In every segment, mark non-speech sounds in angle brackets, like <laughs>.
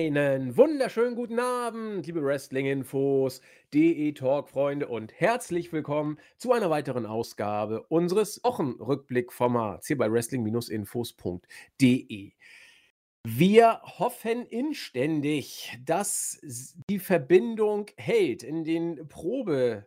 Einen wunderschönen guten Abend, liebe Wrestling-Infos, DE-Talk-Freunde und herzlich willkommen zu einer weiteren Ausgabe unseres Wochenrückblick-Formats hier bei wrestling-infos.de. Wir hoffen inständig, dass die Verbindung hält in den Probe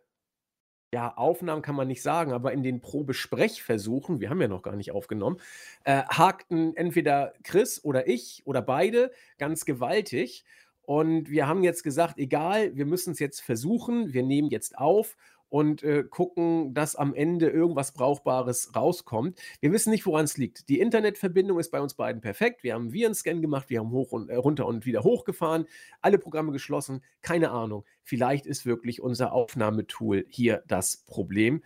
ja, Aufnahmen kann man nicht sagen, aber in den Probesprechversuchen, wir haben ja noch gar nicht aufgenommen, äh, hakten entweder Chris oder ich oder beide ganz gewaltig. Und wir haben jetzt gesagt, egal, wir müssen es jetzt versuchen, wir nehmen jetzt auf und äh, gucken, dass am Ende irgendwas Brauchbares rauskommt. Wir wissen nicht, woran es liegt. Die Internetverbindung ist bei uns beiden perfekt. Wir haben Virenscan gemacht, wir haben hoch und äh, runter und wieder hochgefahren, alle Programme geschlossen. Keine Ahnung. Vielleicht ist wirklich unser Aufnahmetool hier das Problem.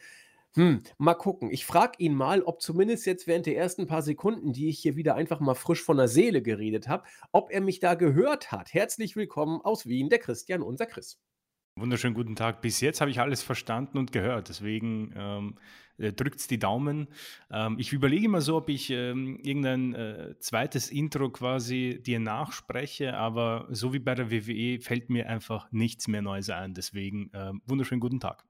Hm, mal gucken. Ich frage ihn mal, ob zumindest jetzt während der ersten paar Sekunden, die ich hier wieder einfach mal frisch von der Seele geredet habe, ob er mich da gehört hat. Herzlich willkommen aus Wien, der Christian, unser Chris. Wunderschönen guten Tag. Bis jetzt habe ich alles verstanden und gehört. Deswegen ähm, äh, drückt die Daumen. Ähm, ich überlege mal so, ob ich ähm, irgendein äh, zweites Intro quasi dir nachspreche, aber so wie bei der WWE fällt mir einfach nichts mehr Neues ein. Deswegen äh, wunderschönen guten Tag.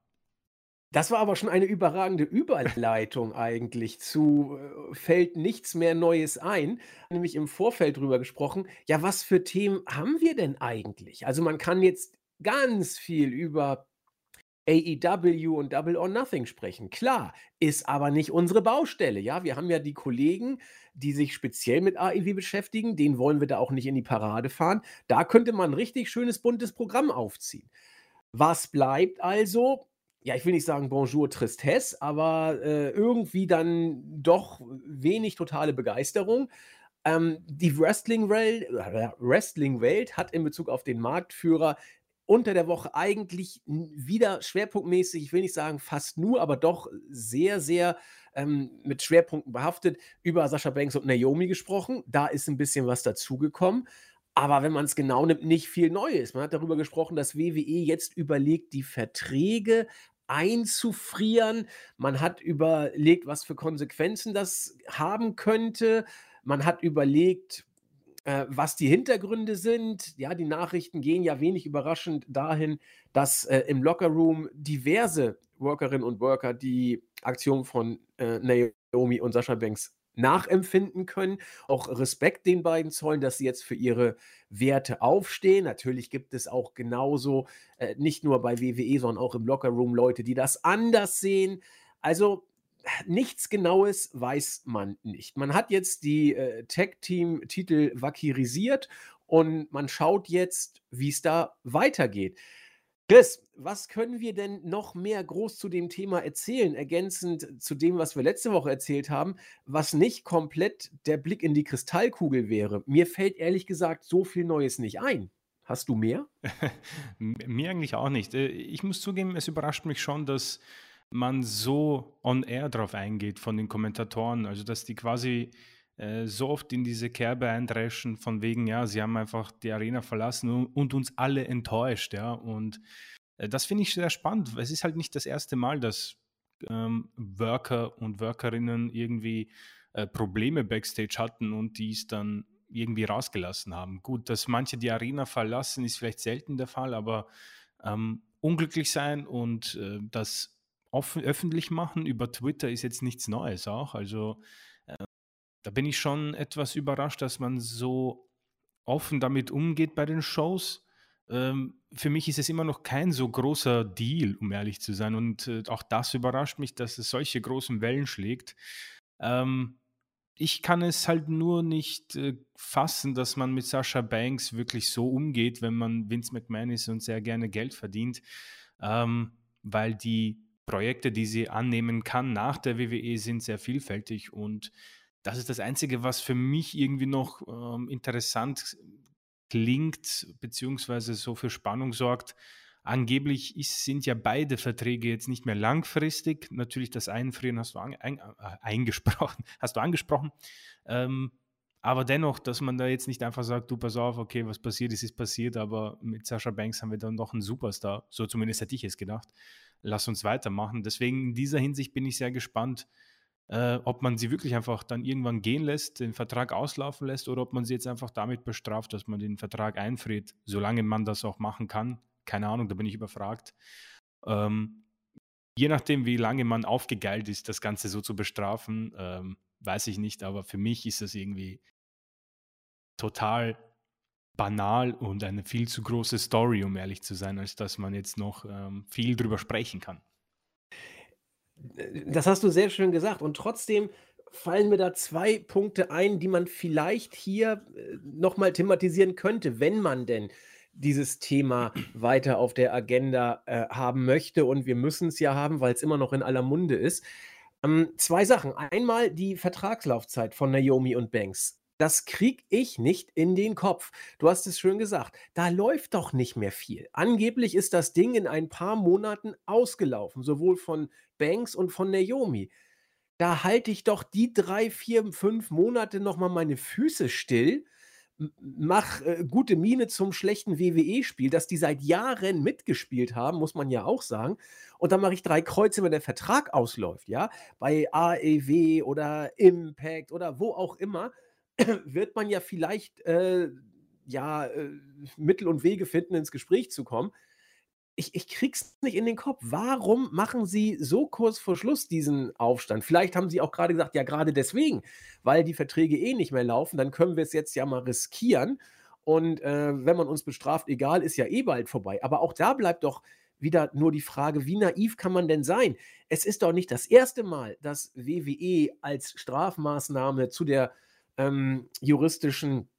Das war aber schon eine überragende Überleitung eigentlich zu äh, fällt nichts mehr Neues ein. Nämlich im Vorfeld drüber gesprochen. Ja, was für Themen haben wir denn eigentlich? Also man kann jetzt ganz viel über AEW und Double or Nothing sprechen. Klar, ist aber nicht unsere Baustelle. Ja, wir haben ja die Kollegen, die sich speziell mit AEW beschäftigen. Den wollen wir da auch nicht in die Parade fahren. Da könnte man ein richtig schönes buntes Programm aufziehen. Was bleibt also? Ja, ich will nicht sagen Bonjour Tristesse, aber äh, irgendwie dann doch wenig totale Begeisterung. Ähm, die Wrestling-Welt äh, Wrestling hat in Bezug auf den Marktführer unter der Woche eigentlich wieder schwerpunktmäßig, ich will nicht sagen fast nur, aber doch sehr, sehr ähm, mit Schwerpunkten behaftet, über Sascha Banks und Naomi gesprochen. Da ist ein bisschen was dazugekommen. Aber wenn man es genau nimmt, nicht viel Neues. Man hat darüber gesprochen, dass WWE jetzt überlegt, die Verträge einzufrieren. Man hat überlegt, was für Konsequenzen das haben könnte. Man hat überlegt, äh, was die Hintergründe sind, ja, die Nachrichten gehen ja wenig überraschend dahin, dass äh, im Lockerroom diverse Workerinnen und Worker die Aktion von äh, Naomi und Sascha Banks nachempfinden können, auch Respekt den beiden zollen, dass sie jetzt für ihre Werte aufstehen. Natürlich gibt es auch genauso, äh, nicht nur bei WWE, sondern auch im Lockerroom Leute, die das anders sehen. Also nichts Genaues weiß man nicht. Man hat jetzt die äh, Tag-Team-Titel vakirisiert und man schaut jetzt, wie es da weitergeht. Chris, was können wir denn noch mehr groß zu dem Thema erzählen, ergänzend zu dem, was wir letzte Woche erzählt haben, was nicht komplett der Blick in die Kristallkugel wäre? Mir fällt ehrlich gesagt so viel Neues nicht ein. Hast du mehr? <laughs> Mir eigentlich auch nicht. Äh, ich muss zugeben, es überrascht mich schon, dass man so on air drauf eingeht von den Kommentatoren. Also, dass die quasi äh, so oft in diese Kerbe eindreschen, von wegen, ja, sie haben einfach die Arena verlassen und, und uns alle enttäuscht, ja. Und äh, das finde ich sehr spannend. Es ist halt nicht das erste Mal, dass ähm, Worker und Workerinnen irgendwie äh, Probleme backstage hatten und die es dann irgendwie rausgelassen haben. Gut, dass manche die Arena verlassen, ist vielleicht selten der Fall, aber ähm, unglücklich sein und äh, das offen, öffentlich machen über Twitter ist jetzt nichts Neues auch. Also äh, da bin ich schon etwas überrascht, dass man so offen damit umgeht bei den Shows. Ähm, für mich ist es immer noch kein so großer Deal, um ehrlich zu sein. Und äh, auch das überrascht mich, dass es solche großen Wellen schlägt. Ähm, ich kann es halt nur nicht äh, fassen, dass man mit Sascha Banks wirklich so umgeht, wenn man Vince McMahon ist und sehr gerne Geld verdient, ähm, weil die Projekte, die sie annehmen kann nach der WWE, sind sehr vielfältig und das ist das Einzige, was für mich irgendwie noch ähm, interessant klingt, beziehungsweise so für Spannung sorgt. Angeblich ist, sind ja beide Verträge jetzt nicht mehr langfristig. Natürlich das Einfrieren hast du an, ein, äh, eingesprochen, <laughs> hast du angesprochen. Ähm, aber dennoch, dass man da jetzt nicht einfach sagt, du pass auf, okay, was passiert ist, ist passiert, aber mit Sascha Banks haben wir dann noch einen Superstar. So zumindest hätte ich es gedacht lass uns weitermachen. Deswegen in dieser Hinsicht bin ich sehr gespannt, äh, ob man sie wirklich einfach dann irgendwann gehen lässt, den Vertrag auslaufen lässt oder ob man sie jetzt einfach damit bestraft, dass man den Vertrag einfriert, solange man das auch machen kann. Keine Ahnung, da bin ich überfragt. Ähm, je nachdem, wie lange man aufgegeilt ist, das Ganze so zu bestrafen, ähm, weiß ich nicht, aber für mich ist das irgendwie total banal und eine viel zu große Story, um ehrlich zu sein, als dass man jetzt noch ähm, viel drüber sprechen kann. Das hast du sehr schön gesagt. Und trotzdem fallen mir da zwei Punkte ein, die man vielleicht hier äh, nochmal thematisieren könnte, wenn man denn dieses Thema weiter auf der Agenda äh, haben möchte. Und wir müssen es ja haben, weil es immer noch in aller Munde ist. Ähm, zwei Sachen. Einmal die Vertragslaufzeit von Naomi und Banks. Das kriege ich nicht in den Kopf. Du hast es schön gesagt. Da läuft doch nicht mehr viel. Angeblich ist das Ding in ein paar Monaten ausgelaufen, sowohl von Banks und von Naomi. Da halte ich doch die drei, vier, fünf Monate noch mal meine Füße still, mach äh, gute Miene zum schlechten WWE-Spiel, dass die seit Jahren mitgespielt haben, muss man ja auch sagen. Und dann mache ich drei Kreuze, wenn der Vertrag ausläuft, ja, bei AEW oder Impact oder wo auch immer wird man ja vielleicht äh, ja, äh, Mittel und Wege finden, ins Gespräch zu kommen. Ich, ich krieg's nicht in den Kopf. Warum machen Sie so kurz vor Schluss diesen Aufstand? Vielleicht haben Sie auch gerade gesagt, ja, gerade deswegen, weil die Verträge eh nicht mehr laufen, dann können wir es jetzt ja mal riskieren. Und äh, wenn man uns bestraft, egal, ist ja eh bald vorbei. Aber auch da bleibt doch wieder nur die Frage, wie naiv kann man denn sein? Es ist doch nicht das erste Mal, dass WWE als Strafmaßnahme zu der ähm, juristischen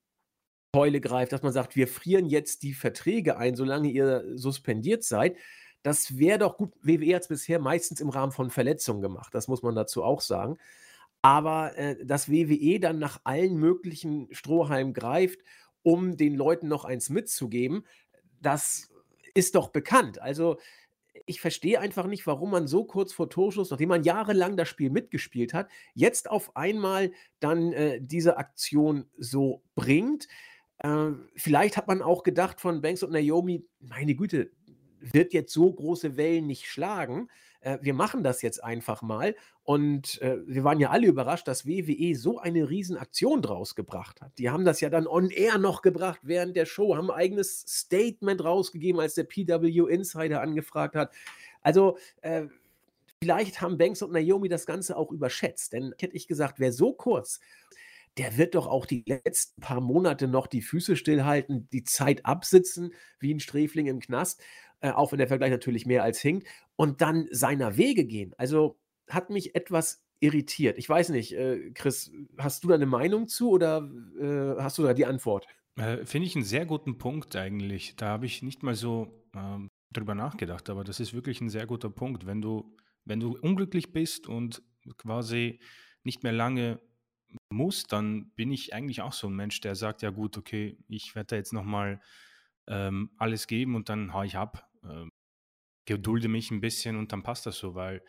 Keule greift, dass man sagt, wir frieren jetzt die Verträge ein, solange ihr suspendiert seid. Das wäre doch gut. WWE hat es bisher meistens im Rahmen von Verletzungen gemacht, das muss man dazu auch sagen. Aber äh, dass WWE dann nach allen möglichen Strohhalmen greift, um den Leuten noch eins mitzugeben, das ist doch bekannt. Also ich verstehe einfach nicht, warum man so kurz vor Torschuss, nachdem man jahrelang das Spiel mitgespielt hat, jetzt auf einmal dann äh, diese Aktion so bringt. Äh, vielleicht hat man auch gedacht von Banks und Naomi, meine Güte, wird jetzt so große Wellen nicht schlagen. Äh, wir machen das jetzt einfach mal. Und äh, wir waren ja alle überrascht, dass WWE so eine Riesenaktion draus gebracht hat. Die haben das ja dann on air noch gebracht während der Show, haben ein eigenes Statement rausgegeben, als der PW Insider angefragt hat. Also, äh, vielleicht haben Banks und Naomi das Ganze auch überschätzt. Denn hätte ich gesagt, wer so kurz der wird doch auch die letzten paar Monate noch die Füße stillhalten, die Zeit absitzen, wie ein Sträfling im Knast äh, auch wenn der Vergleich natürlich mehr als hinkt, und dann seiner Wege gehen. Also hat mich etwas irritiert. Ich weiß nicht, äh, Chris, hast du da eine Meinung zu oder äh, hast du da die Antwort? Äh, Finde ich einen sehr guten Punkt eigentlich. Da habe ich nicht mal so ähm, drüber nachgedacht, aber das ist wirklich ein sehr guter Punkt. Wenn du, wenn du unglücklich bist und quasi nicht mehr lange musst, dann bin ich eigentlich auch so ein Mensch, der sagt, ja gut, okay, ich werde da jetzt nochmal ähm, alles geben und dann haue ich ab äh, gedulde mich ein bisschen und dann passt das so, weil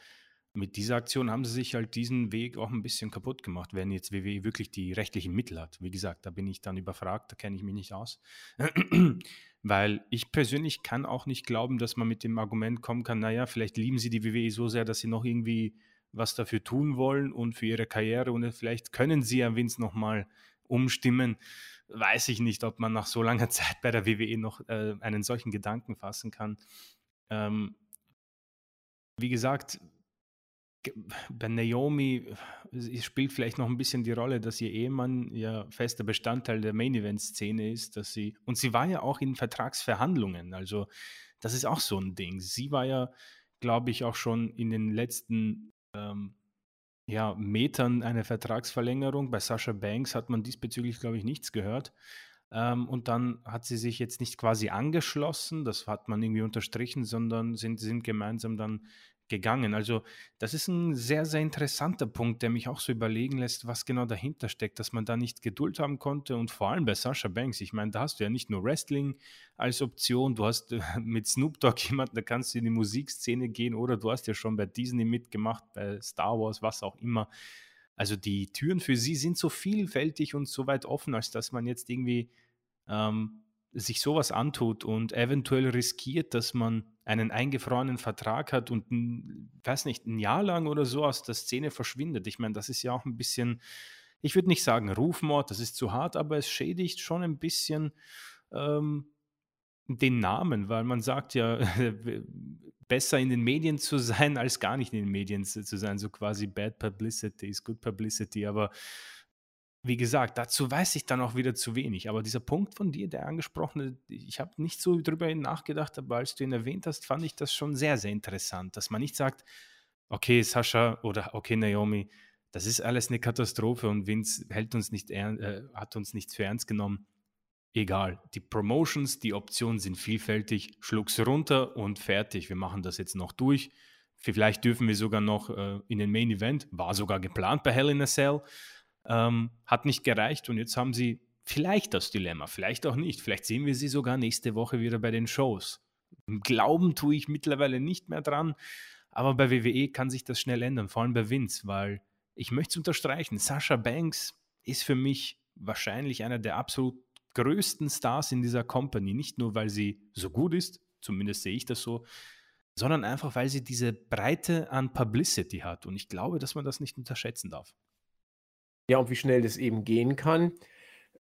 mit dieser Aktion haben sie sich halt diesen Weg auch ein bisschen kaputt gemacht, wenn jetzt WWE wirklich die rechtlichen Mittel hat. Wie gesagt, da bin ich dann überfragt, da kenne ich mich nicht aus. <clears throat> weil ich persönlich kann auch nicht glauben, dass man mit dem Argument kommen kann, naja, vielleicht lieben sie die WWE so sehr, dass sie noch irgendwie was dafür tun wollen und für ihre Karriere und vielleicht können sie ja Vince nochmal umstimmen. Weiß ich nicht, ob man nach so langer <laughs> Zeit bei der WWE noch äh, einen solchen Gedanken fassen kann. Ähm, wie gesagt, bei Naomi spielt vielleicht noch ein bisschen die Rolle, dass ihr Ehemann ja fester Bestandteil der Main Event Szene ist, dass sie und sie war ja auch in Vertragsverhandlungen, also das ist auch so ein Ding. Sie war ja, glaube ich, auch schon in den letzten ähm, ja, Metern eine Vertragsverlängerung. Bei Sascha Banks hat man diesbezüglich, glaube ich, nichts gehört. Ähm, und dann hat sie sich jetzt nicht quasi angeschlossen, das hat man irgendwie unterstrichen, sondern sind, sind gemeinsam dann gegangen. Also das ist ein sehr, sehr interessanter Punkt, der mich auch so überlegen lässt, was genau dahinter steckt, dass man da nicht Geduld haben konnte und vor allem bei Sasha Banks. Ich meine, da hast du ja nicht nur Wrestling als Option, du hast <laughs> mit Snoop Dogg jemanden, da kannst du in die Musikszene gehen oder du hast ja schon bei Disney mitgemacht, bei Star Wars, was auch immer. Also die Türen für sie sind so vielfältig und so weit offen, als dass man jetzt irgendwie ähm, sich sowas antut und eventuell riskiert, dass man einen eingefrorenen Vertrag hat und, ein, weiß nicht, ein Jahr lang oder so aus der Szene verschwindet. Ich meine, das ist ja auch ein bisschen, ich würde nicht sagen Rufmord, das ist zu hart, aber es schädigt schon ein bisschen ähm, den Namen, weil man sagt ja, <laughs> besser in den Medien zu sein, als gar nicht in den Medien zu sein. So quasi Bad Publicity ist Good Publicity, aber wie gesagt, dazu weiß ich dann auch wieder zu wenig. Aber dieser Punkt von dir, der angesprochene, ich habe nicht so drüber nachgedacht, aber als du ihn erwähnt hast, fand ich das schon sehr, sehr interessant, dass man nicht sagt, okay, Sascha oder okay, Naomi, das ist alles eine Katastrophe und Vince hält uns nicht äh, hat uns nicht für ernst genommen. Egal, die Promotions, die Optionen sind vielfältig, schluck's runter und fertig. Wir machen das jetzt noch durch. Vielleicht dürfen wir sogar noch äh, in den Main Event, war sogar geplant bei Hell in a Cell. Ähm, hat nicht gereicht und jetzt haben sie vielleicht das Dilemma, vielleicht auch nicht. Vielleicht sehen wir sie sogar nächste Woche wieder bei den Shows. Glauben tue ich mittlerweile nicht mehr dran, aber bei WWE kann sich das schnell ändern, vor allem bei Vince, weil ich möchte es unterstreichen, Sasha Banks ist für mich wahrscheinlich einer der absolut größten Stars in dieser Company. Nicht nur, weil sie so gut ist, zumindest sehe ich das so, sondern einfach, weil sie diese Breite an Publicity hat. Und ich glaube, dass man das nicht unterschätzen darf. Ja, und wie schnell das eben gehen kann,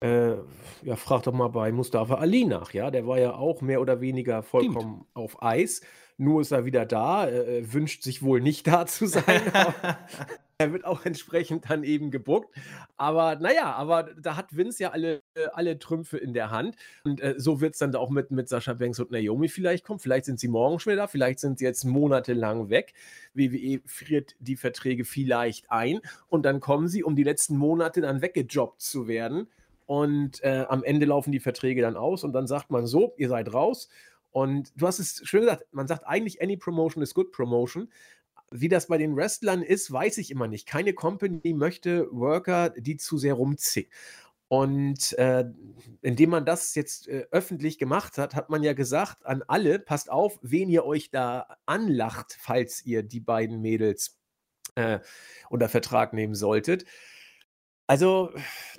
äh, ja, frag doch mal bei Mustafa Ali nach, ja. Der war ja auch mehr oder weniger vollkommen Stimmt. auf Eis. Nur ist er wieder da, äh, wünscht sich wohl nicht da zu sein. <laughs> <laughs> <laughs> er wird auch entsprechend dann eben gebuckt. Aber naja, aber da hat Vince ja alle, äh, alle Trümpfe in der Hand. Und äh, so wird es dann auch mit, mit Sascha Banks und Naomi vielleicht kommen. Vielleicht sind sie morgen schon wieder da, vielleicht sind sie jetzt monatelang weg. WWE friert die Verträge vielleicht ein und dann kommen sie, um die letzten Monate dann weggejobbt zu werden. Und äh, am Ende laufen die Verträge dann aus und dann sagt man so, ihr seid raus. Und du hast es schön gesagt, man sagt eigentlich, any promotion is good promotion. Wie das bei den Wrestlern ist, weiß ich immer nicht. Keine Company möchte Worker, die zu sehr rumziehen. Und äh, indem man das jetzt äh, öffentlich gemacht hat, hat man ja gesagt an alle, passt auf, wen ihr euch da anlacht, falls ihr die beiden Mädels äh, unter Vertrag nehmen solltet. Also,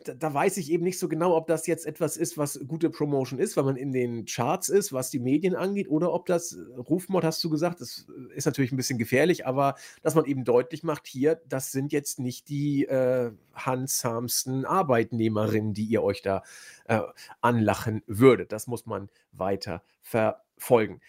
da, da, weiß ich eben nicht so genau, ob das jetzt etwas ist, was gute Promotion ist, weil man in den Charts ist, was die Medien angeht, oder ob das äh, Rufmord, hast du gesagt, das äh, ist natürlich ein bisschen gefährlich, aber dass man eben deutlich macht, hier, das sind jetzt nicht die äh, handsamsten Arbeitnehmerinnen, die ihr euch da äh, anlachen würdet. Das muss man weiter verfolgen.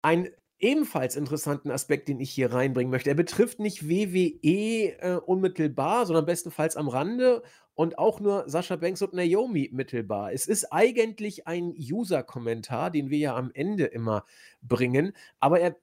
Ein ebenfalls interessanten Aspekt, den ich hier reinbringen möchte. Er betrifft nicht WWE äh, unmittelbar, sondern bestenfalls am Rande und auch nur Sascha Banks und Naomi mittelbar. Es ist eigentlich ein User-Kommentar, den wir ja am Ende immer bringen, aber er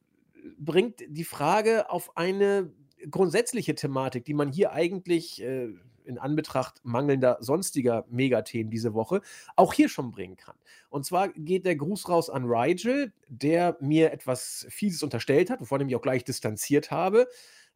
bringt die Frage auf eine grundsätzliche Thematik, die man hier eigentlich äh, in Anbetracht mangelnder sonstiger Megathemen diese Woche auch hier schon bringen kann. Und zwar geht der Gruß raus an Rigel, der mir etwas Fieses unterstellt hat, wovon ich mich auch gleich distanziert habe.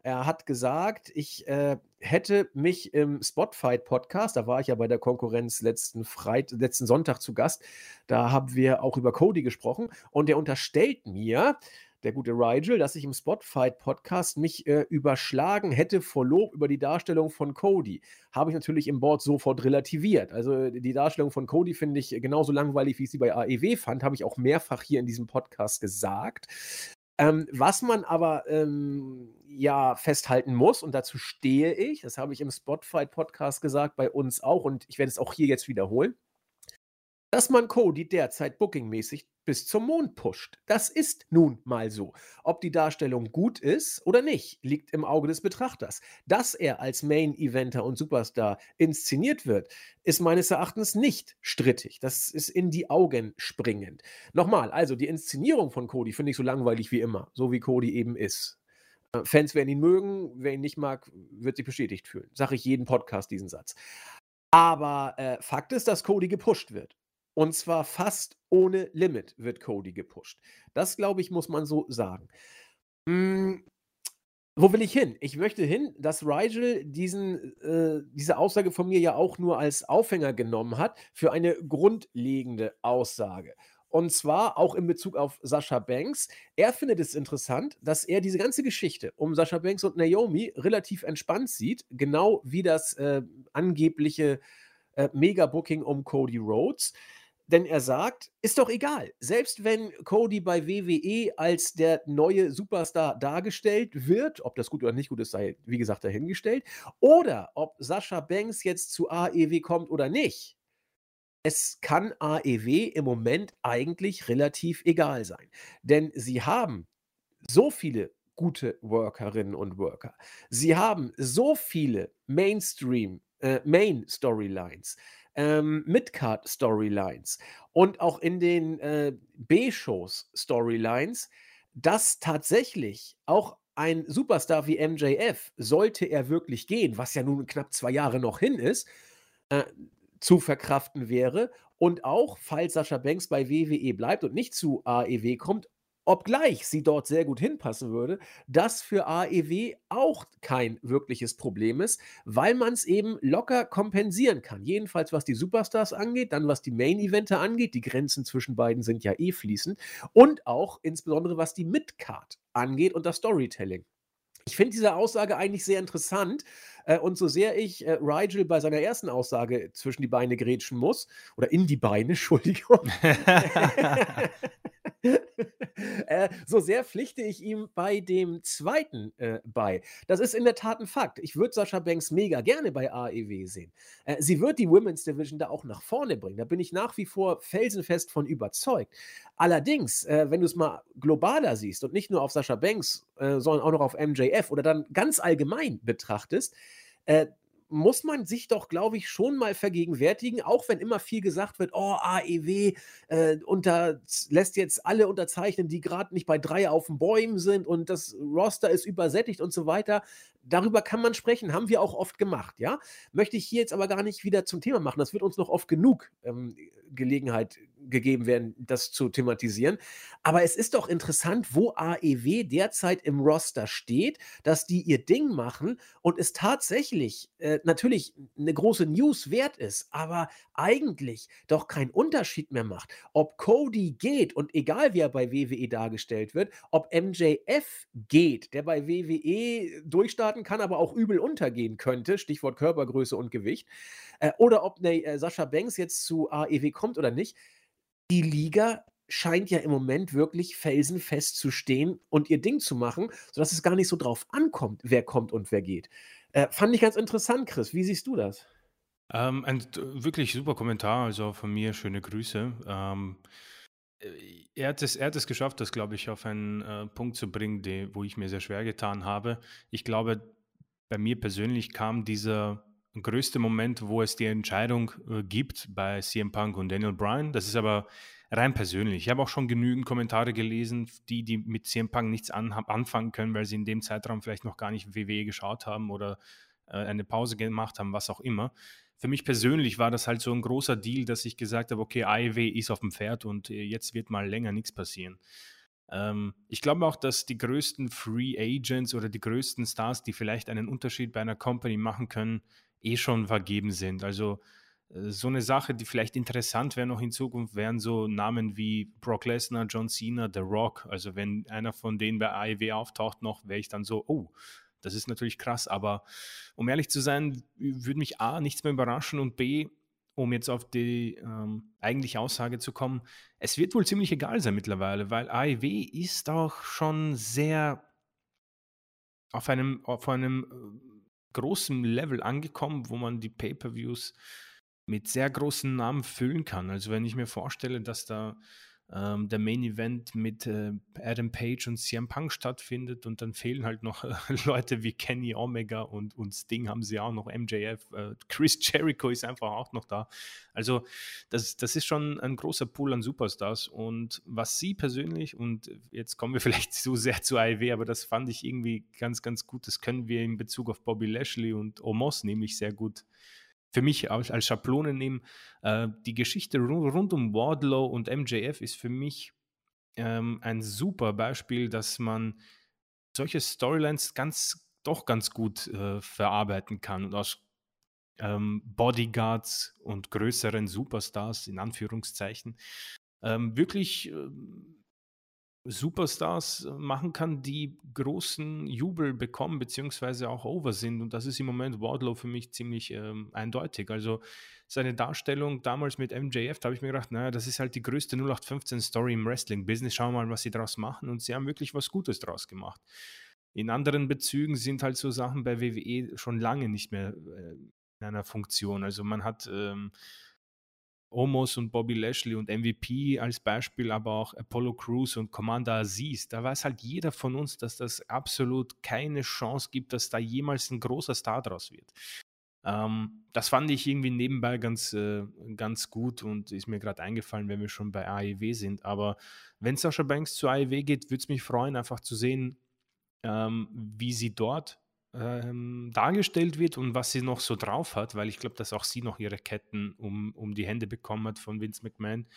Er hat gesagt, ich äh, hätte mich im Spotfight-Podcast, da war ich ja bei der Konkurrenz letzten, Freit letzten Sonntag zu Gast, da haben wir auch über Cody gesprochen und er unterstellt mir, der gute Rigel, dass ich im Spotfight-Podcast mich äh, überschlagen hätte vor Lob über die Darstellung von Cody. Habe ich natürlich im Board sofort relativiert. Also die Darstellung von Cody finde ich genauso langweilig, wie ich sie bei AEW fand, habe ich auch mehrfach hier in diesem Podcast gesagt. Ähm, was man aber ähm, ja festhalten muss, und dazu stehe ich, das habe ich im Spotfight-Podcast gesagt, bei uns auch, und ich werde es auch hier jetzt wiederholen dass man Cody derzeit bookingmäßig bis zum Mond pusht. Das ist nun mal so. Ob die Darstellung gut ist oder nicht, liegt im Auge des Betrachters. Dass er als Main-Eventer und Superstar inszeniert wird, ist meines Erachtens nicht strittig. Das ist in die Augen springend. Nochmal, also die Inszenierung von Cody finde ich so langweilig wie immer, so wie Cody eben ist. Äh, Fans werden ihn mögen, wer ihn nicht mag, wird sich bestätigt fühlen. Sage ich jeden Podcast diesen Satz. Aber äh, Fakt ist, dass Cody gepusht wird. Und zwar fast ohne Limit wird Cody gepusht. Das, glaube ich, muss man so sagen. Hm, wo will ich hin? Ich möchte hin, dass Rigel diesen, äh, diese Aussage von mir ja auch nur als Aufhänger genommen hat für eine grundlegende Aussage. Und zwar auch in Bezug auf Sascha Banks. Er findet es interessant, dass er diese ganze Geschichte um Sascha Banks und Naomi relativ entspannt sieht, genau wie das äh, angebliche äh, Mega-Booking um Cody Rhodes denn er sagt, ist doch egal, selbst wenn Cody bei WWE als der neue Superstar dargestellt wird, ob das gut oder nicht gut ist, sei wie gesagt dahingestellt, oder ob Sascha Banks jetzt zu AEW kommt oder nicht. Es kann AEW im Moment eigentlich relativ egal sein, denn sie haben so viele gute Workerinnen und Worker. Sie haben so viele Mainstream, äh, Main-Storylines ähm, Midcard-Storylines und auch in den äh, B-Shows Storylines, dass tatsächlich auch ein Superstar wie MJF, sollte er wirklich gehen, was ja nun knapp zwei Jahre noch hin ist, äh, zu verkraften wäre. Und auch, falls Sascha Banks bei WWE bleibt und nicht zu AEW kommt, obgleich sie dort sehr gut hinpassen würde, das für AEW auch kein wirkliches Problem ist, weil man es eben locker kompensieren kann. Jedenfalls was die Superstars angeht, dann was die Main-Evente angeht, die Grenzen zwischen beiden sind ja eh fließend und auch insbesondere was die Midcard angeht und das Storytelling. Ich finde diese Aussage eigentlich sehr interessant. Äh, und so sehr ich äh, Rigel bei seiner ersten Aussage zwischen die Beine grätschen muss, oder in die Beine, <laughs> Entschuldigung, <laughs> <laughs> <laughs> äh, so sehr pflichte ich ihm bei dem zweiten äh, bei. Das ist in der Tat ein Fakt. Ich würde Sascha Banks mega gerne bei AEW sehen. Äh, sie wird die Women's Division da auch nach vorne bringen. Da bin ich nach wie vor felsenfest von überzeugt. Allerdings, äh, wenn du es mal globaler siehst und nicht nur auf Sascha Banks, äh, sondern auch noch auf MJF oder dann ganz allgemein betrachtest, äh, muss man sich doch, glaube ich, schon mal vergegenwärtigen, auch wenn immer viel gesagt wird, oh, AEW äh, unter, lässt jetzt alle unterzeichnen, die gerade nicht bei drei auf den Bäumen sind und das Roster ist übersättigt und so weiter. Darüber kann man sprechen, haben wir auch oft gemacht, ja. Möchte ich hier jetzt aber gar nicht wieder zum Thema machen. Das wird uns noch oft genug ähm, Gelegenheit gegeben werden, das zu thematisieren. Aber es ist doch interessant, wo AEW derzeit im Roster steht, dass die ihr Ding machen und es tatsächlich äh, natürlich eine große News wert ist, aber eigentlich doch keinen Unterschied mehr macht, ob Cody geht und egal wie er bei WWE dargestellt wird, ob MJF geht, der bei WWE durchstarten kann, aber auch übel untergehen könnte, Stichwort Körpergröße und Gewicht, äh, oder ob ne, äh, Sascha Banks jetzt zu AEW kommt oder nicht die Liga scheint ja im Moment wirklich felsenfest zu stehen und ihr Ding zu machen, sodass es gar nicht so drauf ankommt, wer kommt und wer geht. Äh, fand ich ganz interessant, Chris. Wie siehst du das? Ähm, ein wirklich super Kommentar, also von mir schöne Grüße. Ähm, äh, er, hat es, er hat es geschafft, das, glaube ich, auf einen äh, Punkt zu bringen, die, wo ich mir sehr schwer getan habe. Ich glaube, bei mir persönlich kam dieser größte Moment, wo es die Entscheidung äh, gibt bei CM Punk und Daniel Bryan. Das ist aber rein persönlich. Ich habe auch schon genügend Kommentare gelesen, die, die mit CM Punk nichts an, anfangen können, weil sie in dem Zeitraum vielleicht noch gar nicht WWE geschaut haben oder äh, eine Pause gemacht haben, was auch immer. Für mich persönlich war das halt so ein großer Deal, dass ich gesagt habe, okay, AEW ist auf dem Pferd und äh, jetzt wird mal länger nichts passieren. Ähm, ich glaube auch, dass die größten Free Agents oder die größten Stars, die vielleicht einen Unterschied bei einer Company machen können, eh schon vergeben sind. Also äh, so eine Sache, die vielleicht interessant wäre noch in Zukunft, wären so Namen wie Brock Lesnar, John Cena, The Rock. Also wenn einer von denen bei AEW auftaucht noch, wäre ich dann so, oh, das ist natürlich krass. Aber um ehrlich zu sein, würde mich A, nichts mehr überraschen und B, um jetzt auf die ähm, eigentliche Aussage zu kommen, es wird wohl ziemlich egal sein mittlerweile, weil AEW ist auch schon sehr auf einem, auf einem äh, großem Level angekommen, wo man die Pay-per-Views mit sehr großen Namen füllen kann. Also wenn ich mir vorstelle, dass da ähm, der Main Event mit äh, Adam Page und CM Punk stattfindet und dann fehlen halt noch äh, <laughs> Leute wie Kenny Omega und, und Sting haben sie auch noch, MJF, äh, Chris Jericho ist einfach auch noch da. Also das, das ist schon ein großer Pool an Superstars und was sie persönlich und jetzt kommen wir <laughs> vielleicht zu sehr zu AEW, aber das fand ich irgendwie ganz, ganz gut, das können wir in Bezug auf Bobby Lashley und Omos nämlich sehr gut für mich als, als Schablone nehmen. Äh, die Geschichte rund, rund, um Wardlow und MJF ist für mich ähm, ein super Beispiel, dass man solche Storylines ganz, doch ganz gut äh, verarbeiten kann und aus ähm, Bodyguards und größeren Superstars in Anführungszeichen ähm, wirklich ähm, Superstars äh, machen kann, die großen Jubel bekommen, beziehungsweise auch over sind. Und das ist im Moment Wardlow für mich ziemlich ähm, eindeutig. Also seine Darstellung damals mit MJF, da habe ich mir gedacht, naja, das ist halt die größte 0815-Story im Wrestling-Business. Schauen wir mal, was sie daraus machen. Und sie haben wirklich was Gutes daraus gemacht. In anderen Bezügen sind halt so Sachen bei WWE schon lange nicht mehr äh, in einer Funktion. Also man hat ähm, Omos und Bobby Lashley und MVP als Beispiel, aber auch Apollo Crews und Commander Aziz. Da weiß halt jeder von uns, dass das absolut keine Chance gibt, dass da jemals ein großer Star draus wird. Ähm, das fand ich irgendwie nebenbei ganz, äh, ganz gut und ist mir gerade eingefallen, wenn wir schon bei AEW sind. Aber wenn Sascha Banks zu AEW geht, würde es mich freuen, einfach zu sehen, ähm, wie sie dort ähm, dargestellt wird und was sie noch so drauf hat, weil ich glaube, dass auch sie noch ihre Ketten um, um die Hände bekommen hat von Vince McMahon.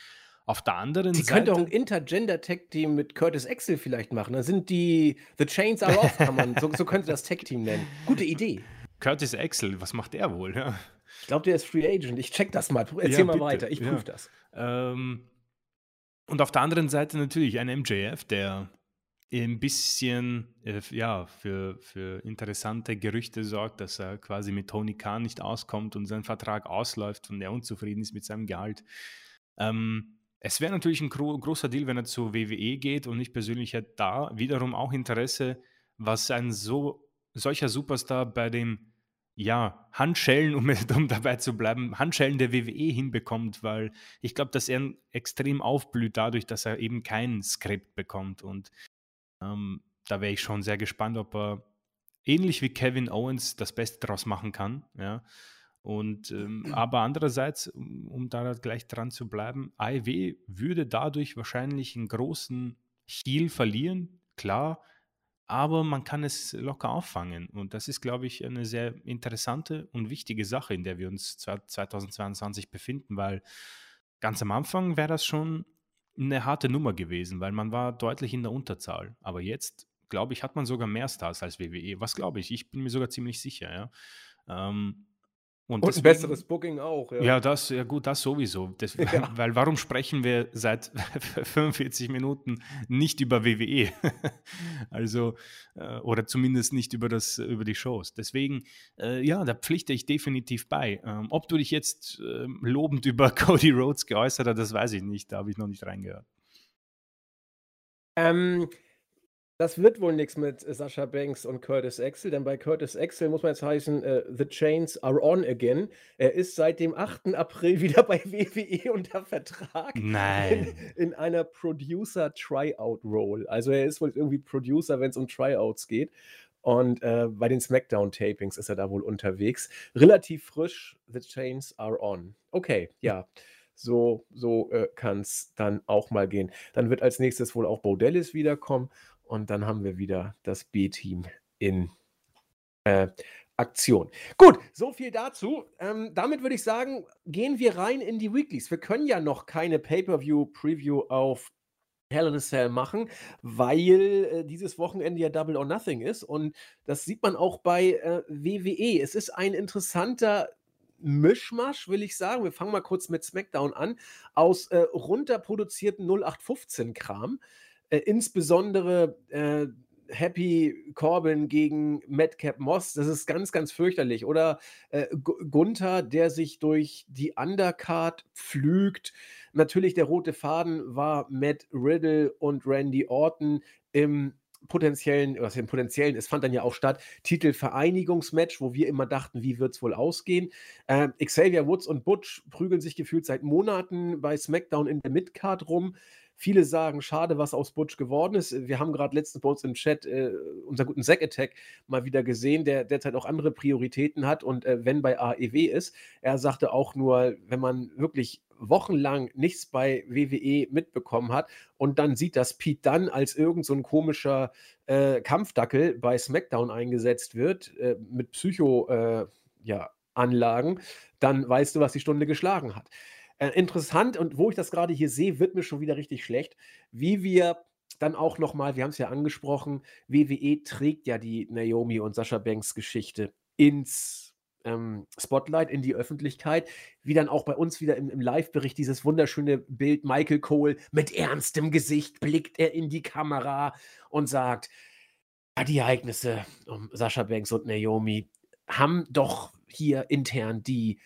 Auf der anderen sie Seite. könnte auch ein Intergender-Tag-Team mit Curtis Axel vielleicht machen. Da sind die The Chains Are Off, kann man, so, so könnte das Tag-Team nennen. Gute Idee. Curtis Axel, was macht der wohl? Ja. Ich glaube, der ist Free Agent. Ich check das mal. Erzähl ja, mal bitte. weiter. Ich prüfe ja. das. Ähm, und auf der anderen Seite natürlich ein MJF, der ein bisschen äh, ja, für, für interessante Gerüchte sorgt, dass er quasi mit Tony Khan nicht auskommt und sein Vertrag ausläuft und er unzufrieden ist mit seinem Gehalt. Ähm, es wäre natürlich ein gro großer Deal, wenn er zu WWE geht und ich persönlich hätte da wiederum auch Interesse, was ein so solcher Superstar bei dem ja, Handschellen, um, <laughs> um dabei zu bleiben, Handschellen der WWE hinbekommt, weil ich glaube, dass er extrem aufblüht dadurch, dass er eben kein Skript bekommt und ähm, da wäre ich schon sehr gespannt, ob er ähnlich wie Kevin Owens das Beste daraus machen kann. Ja. Und ähm, <clears throat> aber andererseits, um, um da gleich dran zu bleiben, AEW würde dadurch wahrscheinlich einen großen Heal verlieren, klar, aber man kann es locker auffangen. Und das ist, glaube ich, eine sehr interessante und wichtige Sache, in der wir uns 2022 befinden, weil ganz am Anfang wäre das schon eine harte Nummer gewesen, weil man war deutlich in der Unterzahl. Aber jetzt, glaube ich, hat man sogar mehr Stars als WWE. Was glaube ich? Ich bin mir sogar ziemlich sicher, ja. Ähm, und, und deswegen, ein besseres Booking auch. Ja, ja das, ja gut, das sowieso. Das, <laughs> ja. Weil warum sprechen wir seit <laughs> 45 Minuten nicht über WWE? <laughs> also, äh, oder zumindest nicht über, das, über die Shows. Deswegen, äh, ja, da pflichte ich definitiv bei. Ähm, ob du dich jetzt äh, lobend über Cody Rhodes geäußert hast, das weiß ich nicht. Da habe ich noch nicht reingehört. Ähm, das wird wohl nichts mit Sascha Banks und Curtis Axel, denn bei Curtis Axel muss man jetzt heißen, äh, The Chains are on again. Er ist seit dem 8. April <laughs> wieder bei WWE unter Vertrag. Nein. In, in einer Producer-Tryout-Role. Also er ist wohl irgendwie Producer, wenn es um Tryouts geht. Und äh, bei den SmackDown-Tapings ist er da wohl unterwegs. Relativ frisch, The Chains are on. Okay, ja. So, so äh, kann es dann auch mal gehen. Dann wird als nächstes wohl auch Bo Dallas wiederkommen. Und dann haben wir wieder das B-Team in äh, Aktion. Gut, so viel dazu. Ähm, damit würde ich sagen, gehen wir rein in die Weeklies. Wir können ja noch keine Pay-per-view-Preview auf Hell in a Cell machen, weil äh, dieses Wochenende ja Double or Nothing ist. Und das sieht man auch bei äh, WWE. Es ist ein interessanter Mischmasch, will ich sagen. Wir fangen mal kurz mit SmackDown an. Aus äh, runterproduzierten 0815-Kram. Äh, insbesondere äh, Happy Corbin gegen Madcap Moss, das ist ganz, ganz fürchterlich. Oder äh, Gunther, der sich durch die Undercard pflügt. Natürlich der rote Faden war Matt Riddle und Randy Orton im potenziellen, was im potenziellen, es fand dann ja auch statt, Titelvereinigungsmatch, wo wir immer dachten, wie wird es wohl ausgehen. Ähm, Xavier Woods und Butch prügeln sich gefühlt seit Monaten bei SmackDown in der Midcard rum. Viele sagen, schade, was aus Butch geworden ist. Wir haben gerade letztens bei uns im Chat äh, unseren guten Zack Attack mal wieder gesehen, der derzeit auch andere Prioritäten hat und äh, wenn bei AEW ist. Er sagte auch nur, wenn man wirklich wochenlang nichts bei WWE mitbekommen hat und dann sieht, dass Pete Dunn als irgend so komischer äh, Kampfdackel bei SmackDown eingesetzt wird, äh, mit Psycho, äh, ja, dann weißt du, was die Stunde geschlagen hat. Äh, interessant und wo ich das gerade hier sehe, wird mir schon wieder richtig schlecht, wie wir dann auch nochmal, wir haben es ja angesprochen, WWE trägt ja die Naomi und Sascha Banks Geschichte ins ähm, Spotlight in die Öffentlichkeit, wie dann auch bei uns wieder im, im Live-Bericht dieses wunderschöne Bild Michael Cole mit ernstem Gesicht blickt er in die Kamera und sagt, ja, die Ereignisse um Sascha Banks und Naomi haben doch hier intern die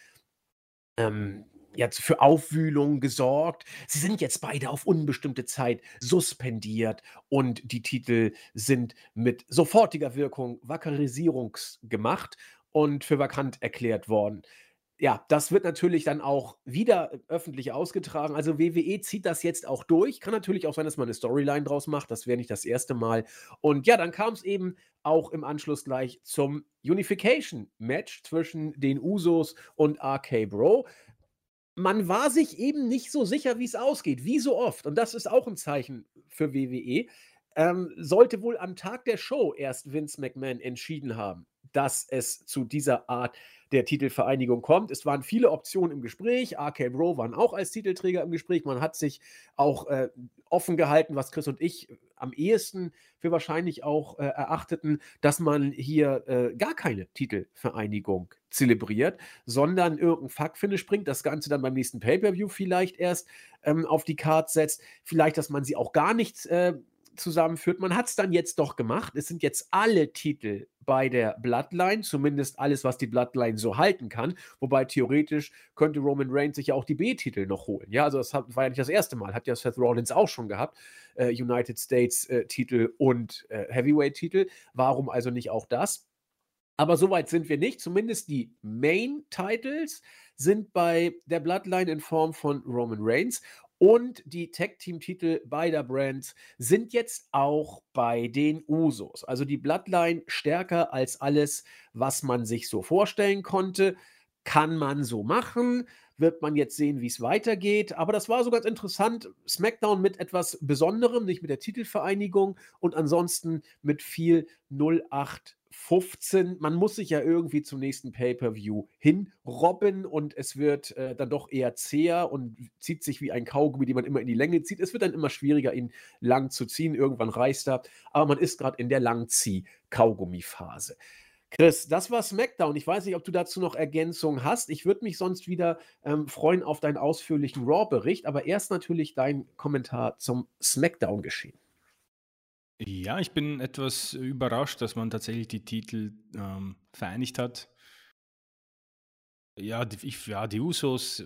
ähm, jetzt für Aufwühlung gesorgt. Sie sind jetzt beide auf unbestimmte Zeit suspendiert und die Titel sind mit sofortiger Wirkung vakarisierungsgemacht und für vakant erklärt worden. Ja, das wird natürlich dann auch wieder öffentlich ausgetragen. Also WWE zieht das jetzt auch durch. Kann natürlich auch sein, dass man eine Storyline draus macht. Das wäre nicht das erste Mal. Und ja, dann kam es eben auch im Anschluss gleich zum Unification-Match zwischen den Usos und RK Bro man war sich eben nicht so sicher, wie es ausgeht, wie so oft. Und das ist auch ein Zeichen für WWE. Ähm, sollte wohl am Tag der Show erst Vince McMahon entschieden haben, dass es zu dieser Art der Titelvereinigung kommt. Es waren viele Optionen im Gespräch. RK Bro waren auch als Titelträger im Gespräch. Man hat sich auch äh, offen gehalten, was Chris und ich am ehesten für wahrscheinlich auch äh, erachteten, dass man hier äh, gar keine Titelvereinigung zelebriert, sondern irgendein Fuck-Finish bringt, das Ganze dann beim nächsten Pay-Per-View vielleicht erst ähm, auf die Karte setzt. Vielleicht, dass man sie auch gar nicht äh, zusammenführt. Man hat es dann jetzt doch gemacht. Es sind jetzt alle Titel bei der Bloodline, zumindest alles, was die Bloodline so halten kann. Wobei theoretisch könnte Roman Reigns sich ja auch die B-Titel noch holen. Ja, also das war ja nicht das erste Mal. Hat ja Seth Rollins auch schon gehabt. Äh, United States-Titel äh, und äh, Heavyweight-Titel. Warum also nicht auch das? Aber soweit sind wir nicht. Zumindest die Main-Titles sind bei der Bloodline in Form von Roman Reigns. Und die Tag-Team-Titel beider Brands sind jetzt auch bei den Usos. Also die Bloodline stärker als alles, was man sich so vorstellen konnte. Kann man so machen. Wird man jetzt sehen, wie es weitergeht. Aber das war so ganz interessant. SmackDown mit etwas Besonderem, nicht mit der Titelvereinigung und ansonsten mit viel 08 15. Man muss sich ja irgendwie zum nächsten Pay-Per-View hinrobben und es wird äh, dann doch eher zäher und zieht sich wie ein Kaugummi, den man immer in die Länge zieht. Es wird dann immer schwieriger, ihn lang zu ziehen. Irgendwann reißt er. Aber man ist gerade in der Langzieh-Kaugummi-Phase. Chris, das war SmackDown. Ich weiß nicht, ob du dazu noch Ergänzungen hast. Ich würde mich sonst wieder ähm, freuen auf deinen ausführlichen Raw-Bericht, aber erst natürlich dein Kommentar zum SmackDown-Geschehen. Ja, ich bin etwas überrascht, dass man tatsächlich die Titel ähm, vereinigt hat. Ja, die, ich, ja, die Usos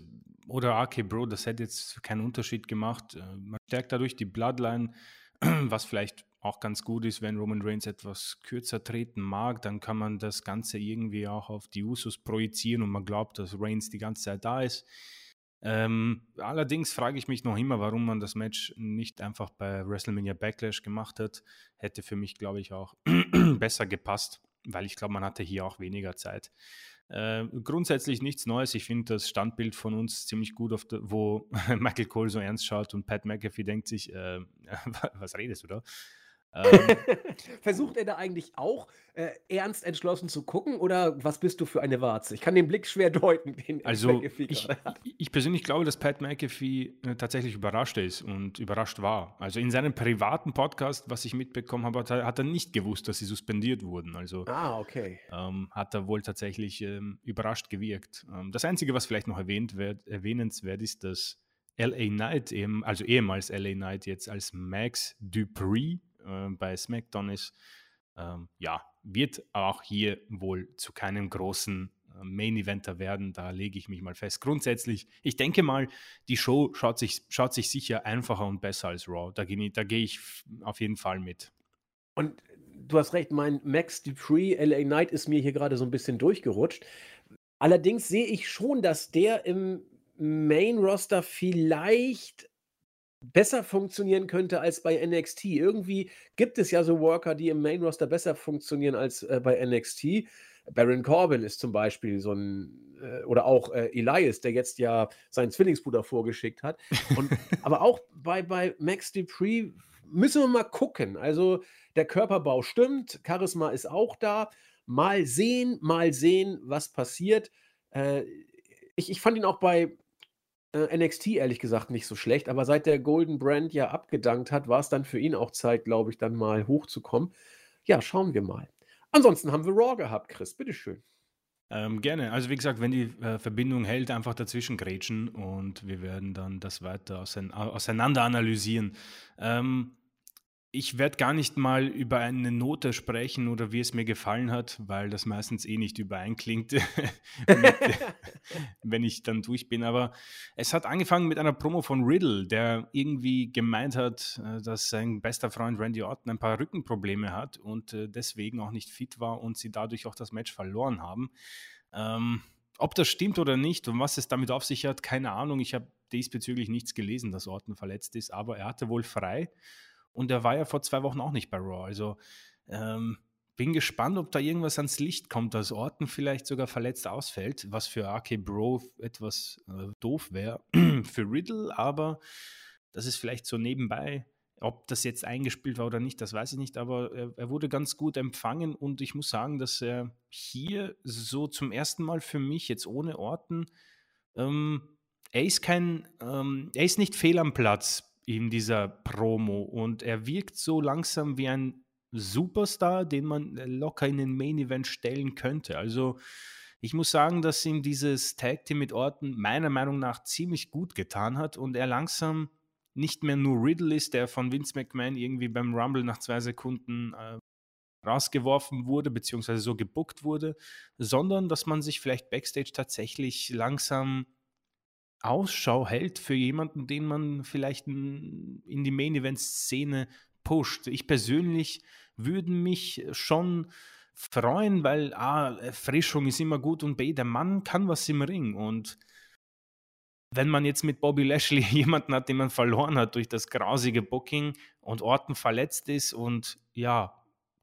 oder AK Bro, das hätte jetzt keinen Unterschied gemacht. Äh, man stärkt dadurch die Bloodline, <clears throat> was vielleicht auch ganz gut ist, wenn Roman Reigns etwas kürzer treten mag, dann kann man das Ganze irgendwie auch auf die Usos projizieren und man glaubt, dass Reigns die ganze Zeit da ist. Ähm, allerdings frage ich mich noch immer, warum man das Match nicht einfach bei WrestleMania Backlash gemacht hat. Hätte für mich, glaube ich, auch <clears throat> besser gepasst, weil ich glaube, man hatte hier auch weniger Zeit. Äh, grundsätzlich nichts Neues. Ich finde das Standbild von uns ziemlich gut, de, wo <laughs> Michael Cole so ernst schaut und Pat McAfee denkt sich, äh, <laughs> was redest du da? Ähm, <laughs> Versucht er da eigentlich auch äh, ernst entschlossen zu gucken oder was bist du für eine Warze? Ich kann den Blick schwer deuten, den also McAfee ich, ich persönlich glaube, dass Pat McAfee äh, tatsächlich überrascht ist und überrascht war. Also in seinem privaten Podcast, was ich mitbekommen habe, hat er, hat er nicht gewusst, dass sie suspendiert wurden. Also ah, okay. ähm, hat er wohl tatsächlich ähm, überrascht gewirkt. Ähm, das Einzige, was vielleicht noch erwähnt werd, erwähnenswert ist, dass LA Knight, also ehemals LA Knight, jetzt als Max Dupree äh, bei SmackDown ist, ähm, ja, wird auch hier wohl zu keinem großen äh, Main-Eventer werden. Da lege ich mich mal fest. Grundsätzlich, ich denke mal, die Show schaut sich, schaut sich sicher einfacher und besser als Raw. Da, da gehe ich auf jeden Fall mit. Und du hast recht, mein Max Dupree, LA Knight, ist mir hier gerade so ein bisschen durchgerutscht. Allerdings sehe ich schon, dass der im Main-Roster vielleicht besser funktionieren könnte als bei NXT. Irgendwie gibt es ja so Worker, die im Main Roster besser funktionieren als äh, bei NXT. Baron Corbin ist zum Beispiel so ein, äh, oder auch äh, Elias, der jetzt ja seinen Zwillingsbruder vorgeschickt hat. Und, <laughs> aber auch bei, bei Max Dupree müssen wir mal gucken. Also der Körperbau stimmt, Charisma ist auch da. Mal sehen, mal sehen, was passiert. Äh, ich, ich fand ihn auch bei äh, NXT ehrlich gesagt nicht so schlecht, aber seit der Golden Brand ja abgedankt hat, war es dann für ihn auch Zeit, glaube ich, dann mal hochzukommen. Ja, schauen wir mal. Ansonsten haben wir Raw gehabt, Chris, bitteschön. Ähm, gerne. Also wie gesagt, wenn die äh, Verbindung hält, einfach dazwischen grätschen und wir werden dann das weiter auseinander analysieren. Ähm, ich werde gar nicht mal über eine Note sprechen oder wie es mir gefallen hat, weil das meistens eh nicht übereinklingt, <laughs> <laughs> wenn ich dann durch bin. Aber es hat angefangen mit einer Promo von Riddle, der irgendwie gemeint hat, äh, dass sein bester Freund Randy Orton ein paar Rückenprobleme hat und äh, deswegen auch nicht fit war und sie dadurch auch das Match verloren haben. Ähm, ob das stimmt oder nicht und was es damit auf sich hat, keine Ahnung. Ich habe diesbezüglich nichts gelesen, dass Orton verletzt ist, aber er hatte wohl frei und er war ja vor zwei Wochen auch nicht bei Raw. Also ähm, bin gespannt, ob da irgendwas ans Licht kommt, dass Orton vielleicht sogar verletzt ausfällt, was für AK Bro etwas äh, doof wäre <clears throat> für Riddle, aber das ist vielleicht so nebenbei. Ob das jetzt eingespielt war oder nicht, das weiß ich nicht, aber er, er, wurde ganz gut empfangen und ich muss sagen, dass er hier so zum ersten Mal für mich jetzt ohne Orten, ähm, er ist kein, ähm, er ist nicht fehl am Platz in dieser Promo und er wirkt so langsam wie ein Superstar, den man locker in den Main Event stellen könnte. Also ich muss sagen, dass ihm dieses Tag Team mit Orton meiner Meinung nach ziemlich gut getan hat und er langsam nicht mehr nur Riddle ist, der von Vince McMahon irgendwie beim Rumble nach zwei Sekunden äh, rausgeworfen wurde, beziehungsweise so gebuckt wurde, sondern dass man sich vielleicht backstage tatsächlich langsam Ausschau hält für jemanden, den man vielleicht in die Main-Event-Szene pusht. Ich persönlich würde mich schon freuen, weil A, Erfrischung ist immer gut und B, der Mann kann was im Ring und wenn man jetzt mit Bobby Lashley <laughs> jemanden hat, den man verloren hat durch das grausige Booking und Orton verletzt ist und ja,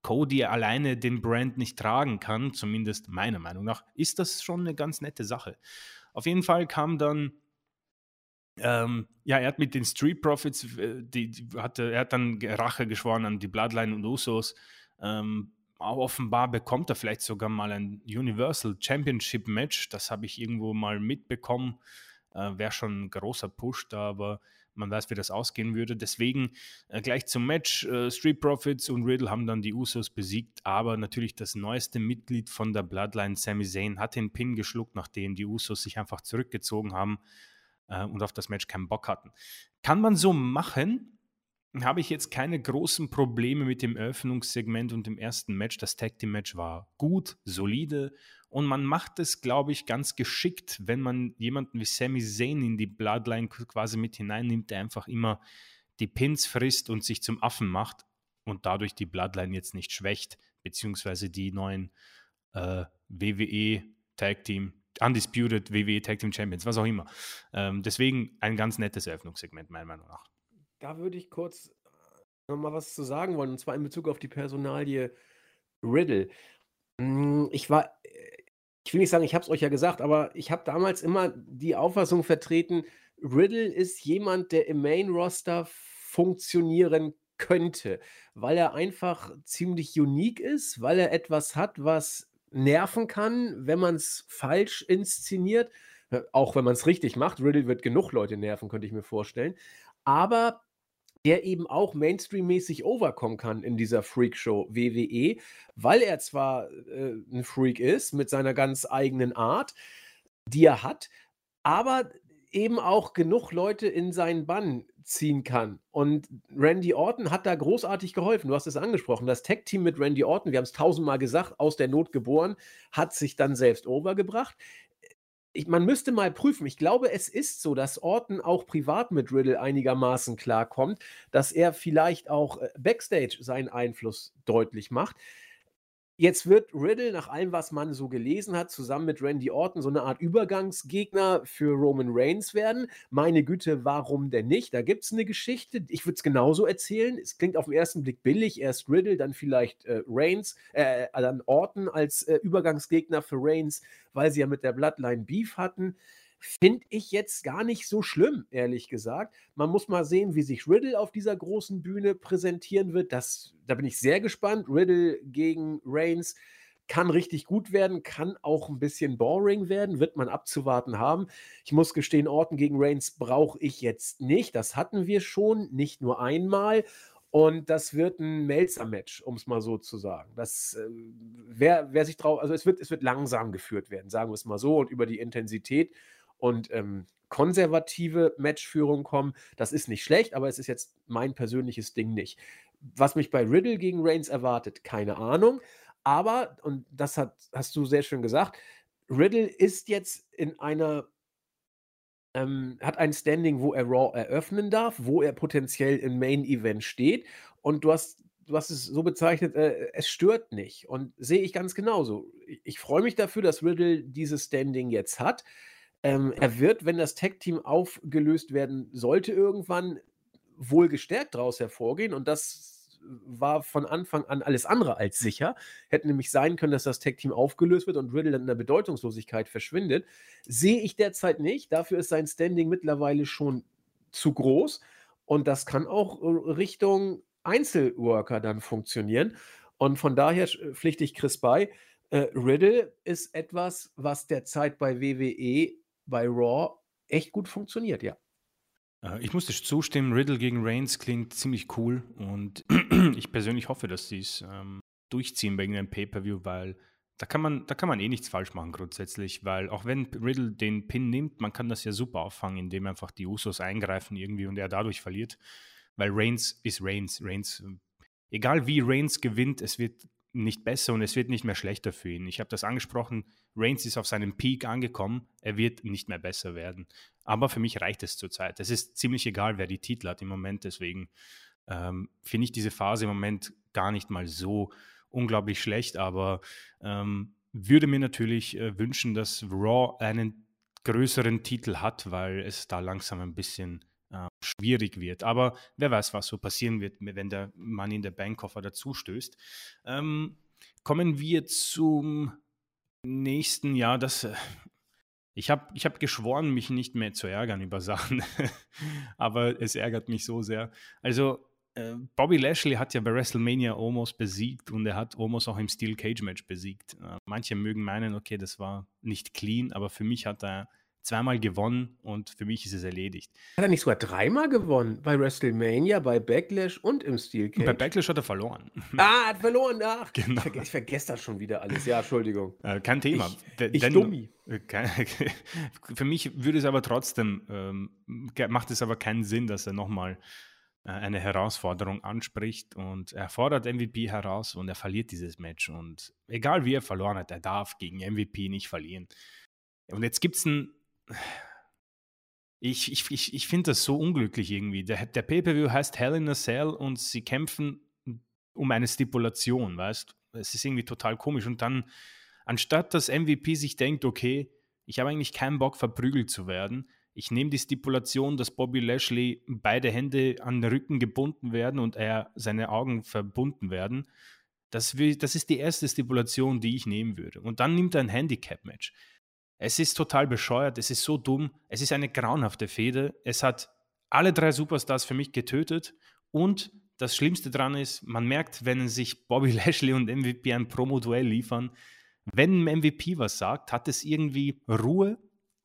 Cody alleine den Brand nicht tragen kann, zumindest meiner Meinung nach, ist das schon eine ganz nette Sache. Auf jeden Fall kam dann ähm, ja, er hat mit den Street Profits, äh, die, die hatte, er hat dann Rache geschworen an die Bloodline und Usos. Ähm, offenbar bekommt er vielleicht sogar mal ein Universal Championship Match. Das habe ich irgendwo mal mitbekommen. Äh, Wäre schon ein großer Push da, aber man weiß, wie das ausgehen würde. Deswegen äh, gleich zum Match. Äh, Street Profits und Riddle haben dann die Usos besiegt, aber natürlich das neueste Mitglied von der Bloodline, Sami Zayn, hat den Pin geschluckt, nachdem die Usos sich einfach zurückgezogen haben äh, und auf das Match keinen Bock hatten. Kann man so machen, habe ich jetzt keine großen Probleme mit dem Eröffnungssegment und dem ersten Match. Das Tag Team Match war gut, solide und man macht es, glaube ich, ganz geschickt, wenn man jemanden wie Sami Zayn in die Bloodline quasi mit hineinnimmt, der einfach immer die Pins frisst und sich zum Affen macht und dadurch die Bloodline jetzt nicht schwächt, beziehungsweise die neuen äh, WWE Tag Team Undisputed WWE Tag Team Champions, was auch immer. Ähm, deswegen ein ganz nettes Eröffnungssegment, meiner Meinung nach. Da würde ich kurz äh, noch mal was zu sagen wollen, und zwar in Bezug auf die Personalie Riddle. Hm, ich war, äh, ich will nicht sagen, ich habe es euch ja gesagt, aber ich habe damals immer die Auffassung vertreten, Riddle ist jemand, der im Main-Roster funktionieren könnte, weil er einfach ziemlich unique ist, weil er etwas hat, was nerven kann, wenn man es falsch inszeniert. Äh, auch wenn man es richtig macht. Riddle wird genug Leute nerven, könnte ich mir vorstellen. Aber der eben auch Mainstream-mäßig overkommen kann in dieser Freakshow WWE, weil er zwar äh, ein Freak ist mit seiner ganz eigenen Art, die er hat, aber eben auch genug Leute in seinen Bann ziehen kann. Und Randy Orton hat da großartig geholfen. Du hast es angesprochen. Das Tag-Team mit Randy Orton, wir haben es tausendmal gesagt, aus der Not geboren, hat sich dann selbst overgebracht. Ich, man müsste mal prüfen. Ich glaube, es ist so, dass Orton auch privat mit Riddle einigermaßen klarkommt, dass er vielleicht auch äh, backstage seinen Einfluss deutlich macht. Jetzt wird Riddle, nach allem, was man so gelesen hat, zusammen mit Randy Orton so eine Art Übergangsgegner für Roman Reigns werden. Meine Güte, warum denn nicht? Da gibt es eine Geschichte. Ich würde es genauso erzählen. Es klingt auf den ersten Blick billig. Erst Riddle, dann vielleicht äh, Reigns, äh, dann Orton als äh, Übergangsgegner für Reigns, weil sie ja mit der Bloodline Beef hatten. Finde ich jetzt gar nicht so schlimm, ehrlich gesagt. Man muss mal sehen, wie sich Riddle auf dieser großen Bühne präsentieren wird. Das, da bin ich sehr gespannt. Riddle gegen Reigns kann richtig gut werden, kann auch ein bisschen boring werden, wird man abzuwarten haben. Ich muss gestehen, Orton gegen Reigns brauche ich jetzt nicht. Das hatten wir schon, nicht nur einmal. Und das wird ein Melzer-Match, um es mal so zu sagen. Das, äh, wer, wer sich drauf, also es wird, es wird langsam geführt werden, sagen wir es mal so, und über die Intensität und ähm, konservative Matchführung kommen. Das ist nicht schlecht, aber es ist jetzt mein persönliches Ding nicht. Was mich bei Riddle gegen Reigns erwartet, keine Ahnung. Aber, und das hat, hast du sehr schön gesagt, Riddle ist jetzt in einer ähm, hat ein Standing, wo er Raw eröffnen darf, wo er potenziell im Main Event steht. Und du hast, du hast es so bezeichnet, äh, es stört nicht. Und sehe ich ganz genauso. Ich, ich freue mich dafür, dass Riddle dieses Standing jetzt hat. Ähm, er wird, wenn das Tag-Team aufgelöst werden sollte, irgendwann wohl gestärkt daraus hervorgehen. Und das war von Anfang an alles andere als sicher. Hätte nämlich sein können, dass das Tag-Team aufgelöst wird und Riddle dann in der Bedeutungslosigkeit verschwindet. Sehe ich derzeit nicht. Dafür ist sein Standing mittlerweile schon zu groß. Und das kann auch äh, Richtung Einzelworker dann funktionieren. Und von daher pflichte ich Chris bei. Äh, Riddle ist etwas, was derzeit bei WWE, bei Raw echt gut funktioniert, ja. Äh, ich muss dir zustimmen, Riddle gegen Reigns klingt ziemlich cool und <clears throat> ich persönlich hoffe, dass sie es ähm, durchziehen bei irgendeinem Pay-Per-View, weil da kann, man, da kann man eh nichts falsch machen grundsätzlich, weil auch wenn Riddle den Pin nimmt, man kann das ja super auffangen, indem einfach die Usos eingreifen irgendwie und er dadurch verliert, weil Reigns ist Reigns. Reigns, egal wie Reigns gewinnt, es wird nicht besser und es wird nicht mehr schlechter für ihn. Ich habe das angesprochen, Reigns ist auf seinem Peak angekommen, er wird nicht mehr besser werden. Aber für mich reicht es zurzeit. Es ist ziemlich egal, wer die Titel hat im Moment. Deswegen ähm, finde ich diese Phase im Moment gar nicht mal so unglaublich schlecht. Aber ähm, würde mir natürlich äh, wünschen, dass Raw einen größeren Titel hat, weil es da langsam ein bisschen äh, schwierig wird. Aber wer weiß, was so passieren wird, wenn der Mann in der Bankkoffer dazu stößt. Ähm, kommen wir zum nächsten Jahr. Das äh, ich habe ich hab geschworen, mich nicht mehr zu ärgern über Sachen, <laughs> aber es ärgert mich so sehr. Also, äh, Bobby Lashley hat ja bei WrestleMania Omos besiegt und er hat Omos auch im Steel Cage Match besiegt. Äh, manche mögen meinen, okay, das war nicht clean, aber für mich hat er zweimal gewonnen und für mich ist es erledigt. Hat er nicht sogar dreimal gewonnen? Bei WrestleMania, bei Backlash und im Steel Cage? Bei Backlash hat er verloren. <laughs> Ah, hat verloren, ach. Genau. Ich, vergesse, ich vergesse das schon wieder alles. Ja, Entschuldigung. Äh, kein Thema. Ich, ich Denn, Dummi. Äh, <laughs> für mich würde es aber trotzdem, ähm, macht es aber keinen Sinn, dass er nochmal äh, eine Herausforderung anspricht und er fordert MVP heraus und er verliert dieses Match. Und egal wie er verloren hat, er darf gegen MVP nicht verlieren. Und jetzt gibt es ein ich, ich, ich, ich finde das so unglücklich irgendwie. Der, der Pay-Per-View heißt Hell in a Cell und sie kämpfen um eine Stipulation, weißt Es ist irgendwie total komisch. Und dann, anstatt dass MVP sich denkt, okay, ich habe eigentlich keinen Bock, verprügelt zu werden, ich nehme die Stipulation, dass Bobby Lashley beide Hände an den Rücken gebunden werden und er seine Augen verbunden werden. Das, will, das ist die erste Stipulation, die ich nehmen würde. Und dann nimmt er ein Handicap-Match. Es ist total bescheuert, es ist so dumm, es ist eine grauenhafte Fehde. Es hat alle drei Superstars für mich getötet und das Schlimmste daran ist, man merkt, wenn sich Bobby <laughs> Lashley und MVP ein Promo-Duell liefern, wenn MVP was sagt, hat es irgendwie Ruhe,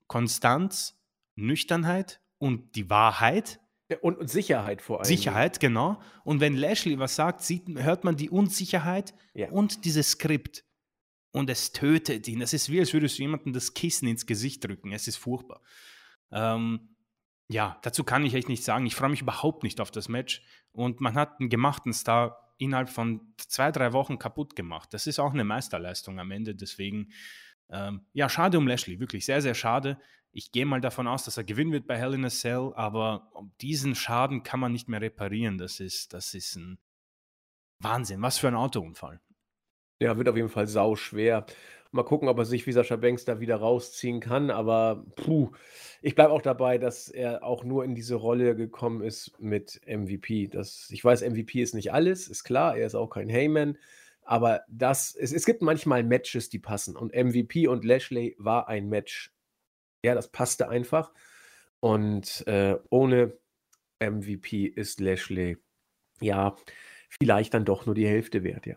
Konstanz, Nüchternheit und die Wahrheit. Und, und Sicherheit vor allem. Sicherheit, genau. Und wenn Lashley was sagt, sieht, hört man die Unsicherheit ja. und dieses Skript und es tötet ihn. Das ist wie, als würdest du jemandem das Kissen ins Gesicht drücken. Es ist furchtbar. Ähm, ja, dazu kann ich echt nichts sagen. Ich freue mich überhaupt nicht auf das Match. Und man hat einen gemachten Star innerhalb von zwei, drei Wochen kaputt gemacht. Das ist auch eine Meisterleistung am Ende. Deswegen, ähm, ja, schade um Lashley. Wirklich sehr, sehr schade. Ich gehe mal davon aus, dass er gewinnen wird bei Hell in a Cell, aber diesen Schaden kann man nicht mehr reparieren. Das ist, das ist ein Wahnsinn. Was für ein Autounfall. Ja, wird auf jeden Fall sau schwer. Mal gucken, ob er sich wie Sascha Banks da wieder rausziehen kann, aber puh, ich bleibe auch dabei, dass er auch nur in diese Rolle gekommen ist mit MVP. Das, ich weiß, MVP ist nicht alles, ist klar, er ist auch kein Heyman, aber das, es, es gibt manchmal Matches, die passen und MVP und Lashley war ein Match. Ja, das passte einfach und äh, ohne MVP ist Lashley ja vielleicht dann doch nur die Hälfte wert, ja.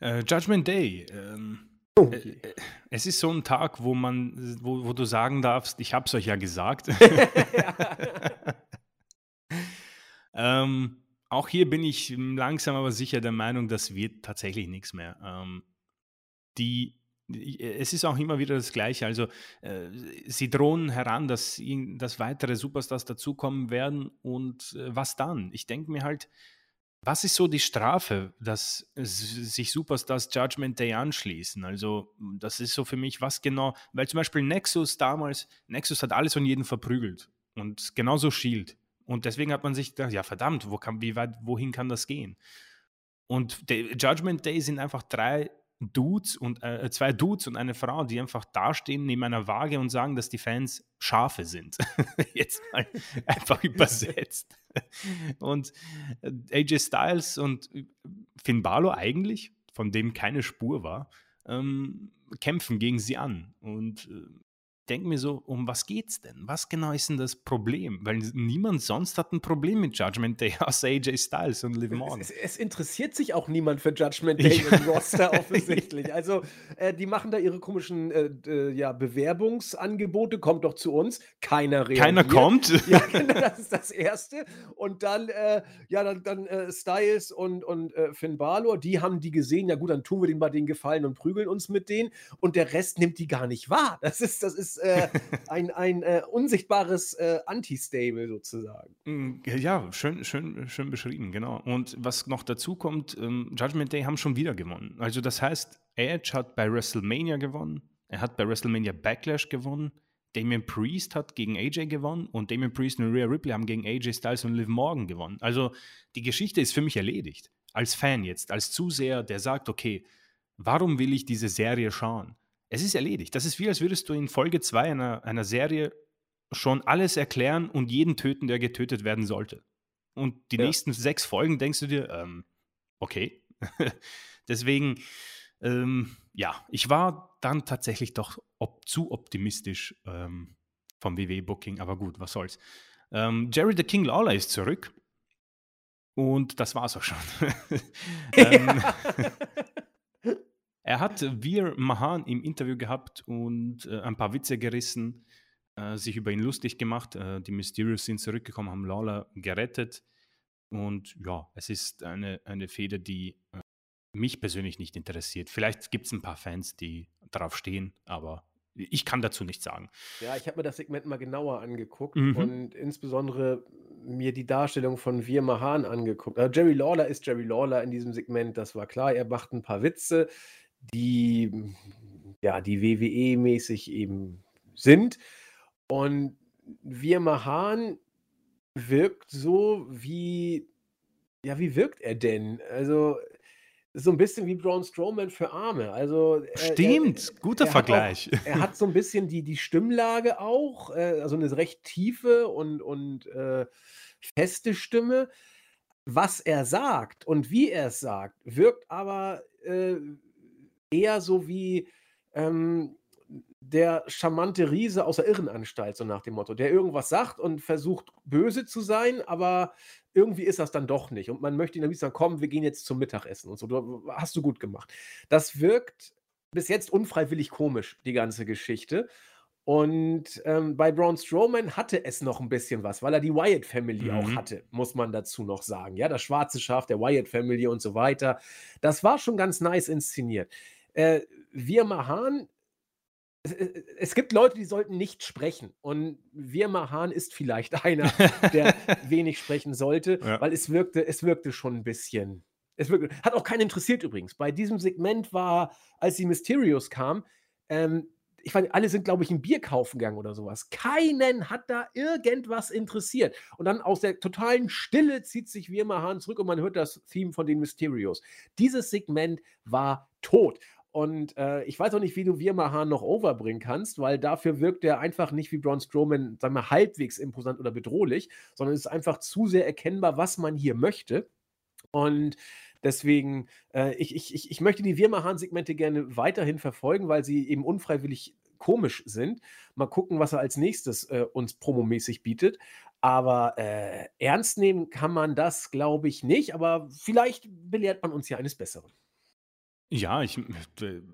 Äh, Judgment Day. Ähm, oh. äh, äh, es ist so ein Tag, wo man, wo, wo du sagen darfst, ich habe es euch ja gesagt. <laughs> <laughs> ähm, auch hier bin ich langsam aber sicher der Meinung, das wird tatsächlich nichts mehr. Ähm, die es ist auch immer wieder das Gleiche. Also äh, sie drohen heran, dass, dass weitere Superstars dazukommen werden und äh, was dann? Ich denke mir halt, was ist so die Strafe, dass sich Superstars Judgment Day anschließen? Also das ist so für mich was genau, weil zum Beispiel Nexus damals, Nexus hat alles und jeden verprügelt und genauso Shield. Und deswegen hat man sich gedacht, ja verdammt, wo kann, wie weit, wohin kann das gehen? Und Judgment Day sind einfach drei Dudes und äh, zwei Dudes und eine Frau, die einfach dastehen neben einer Waage und sagen, dass die Fans Schafe sind. <laughs> Jetzt mal <laughs> einfach übersetzt. Und äh, AJ Styles und äh, Finn Balor eigentlich, von dem keine Spur war, ähm, kämpfen gegen sie an. Und äh, denke mir so, um was geht's denn? Was genau ist denn das Problem? Weil niemand sonst hat ein Problem mit Judgment Day <laughs> außer AJ Styles und Liv Morgan. Es, es, interessiert sich auch niemand für Judgment Day <laughs> ja. im Roster offensichtlich. Also äh, die machen da ihre komischen äh, äh, ja, Bewerbungsangebote, kommt doch zu uns. Keiner reagiert. Keiner kommt. <laughs> Ja, genau, das ist das Erste. Und dann, äh, ja, dann, dann äh, Styles und, und äh, Finn Balor, die haben die gesehen, ja gut, dann tun wir denen mal den Gefallen und prügeln uns mit denen. Und der Rest nimmt die gar nicht wahr. Das ist, das ist äh, <laughs> ein, ein äh, unsichtbares äh, Anti-Stable sozusagen. Mm, ja, schön, schön, schön beschrieben, genau. Und was noch dazu kommt, ähm, Judgment Day haben schon wieder gewonnen. Also das heißt, Edge hat bei WrestleMania gewonnen, er hat bei WrestleMania Backlash gewonnen, Damien Priest hat gegen AJ gewonnen und Damien Priest und Rhea Ripley haben gegen AJ Styles und Liv Morgan gewonnen. Also die Geschichte ist für mich erledigt. Als Fan jetzt, als Zuseher, der sagt, okay, warum will ich diese Serie schauen? Es ist erledigt. Das ist wie, als würdest du in Folge 2 einer, einer Serie schon alles erklären und jeden töten, der getötet werden sollte. Und die ja. nächsten sechs Folgen denkst du dir, ähm, okay. <laughs> Deswegen, ähm, ja, ich war dann tatsächlich doch ob, zu optimistisch ähm, vom WWE-Booking, aber gut, was soll's. Ähm, Jerry the King Lawler ist zurück. Und das war's auch schon. <laughs> <laughs> ähm, er hat Wir Mahan im Interview gehabt und äh, ein paar Witze gerissen, äh, sich über ihn lustig gemacht. Äh, die Mysterios sind zurückgekommen, haben Lawler gerettet. Und ja, es ist eine, eine Feder, die äh, mich persönlich nicht interessiert. Vielleicht gibt es ein paar Fans, die darauf stehen, aber ich kann dazu nichts sagen. Ja, ich habe mir das Segment mal genauer angeguckt mhm. und insbesondere mir die Darstellung von Wir Mahan angeguckt. Also Jerry Lawler ist Jerry Lawler in diesem Segment, das war klar. Er macht ein paar Witze die ja, die WWE-mäßig eben sind. Und Wir Mahan wirkt so wie ja, wie wirkt er denn? Also, so ein bisschen wie Braun Strowman für Arme. Also, er Stimmt, er guter er Vergleich. Auch, er hat so ein bisschen die die Stimmlage auch, äh, also eine recht tiefe und und, äh, feste Stimme. Was er sagt und wie er es sagt, wirkt aber, äh eher so wie, ähm, der charmante Riese aus der Irrenanstalt, so nach dem Motto, der irgendwas sagt und versucht, böse zu sein, aber irgendwie ist das dann doch nicht. Und man möchte ihn dann sagen: „Komm, wir gehen jetzt zum Mittagessen“ und so. Du hast du gut gemacht. Das wirkt bis jetzt unfreiwillig komisch, die ganze Geschichte. Und, ähm, bei Braun Strowman hatte es noch ein bisschen was, weil er die Wyatt Family auch mhm. hatte, muss man dazu noch sagen. Ja, das schwarze Schaf der Wyatt Family und so weiter. Das war schon ganz nice inszeniert. Äh, wir Mahan es, es gibt Leute, die sollten nicht sprechen. Und Wir Mahan ist vielleicht <laughs> einer, der <laughs> wenig sprechen sollte, ja. weil es wirkte, es wirkte schon ein bisschen. Es wirkte, hat auch keinen interessiert übrigens. Bei diesem Segment war, als die Mysterios kam, ähm, ich fand, alle sind, glaube ich, ein Bier kaufen gegangen oder sowas. Keinen hat da irgendwas interessiert. Und dann aus der totalen Stille zieht sich Wirma Hahn zurück und man hört das Theme von den Mysterios. Dieses Segment war tot. Und äh, ich weiß auch nicht, wie du Wirmahan noch overbringen kannst, weil dafür wirkt er einfach nicht wie Braun Strowman, sagen wir, halbwegs imposant oder bedrohlich, sondern es ist einfach zu sehr erkennbar, was man hier möchte. Und deswegen, äh, ich, ich, ich möchte die Wirmahan-Segmente gerne weiterhin verfolgen, weil sie eben unfreiwillig komisch sind. Mal gucken, was er als nächstes äh, uns promomäßig bietet. Aber äh, ernst nehmen kann man das, glaube ich, nicht. Aber vielleicht belehrt man uns ja eines Besseren. Ja, ich,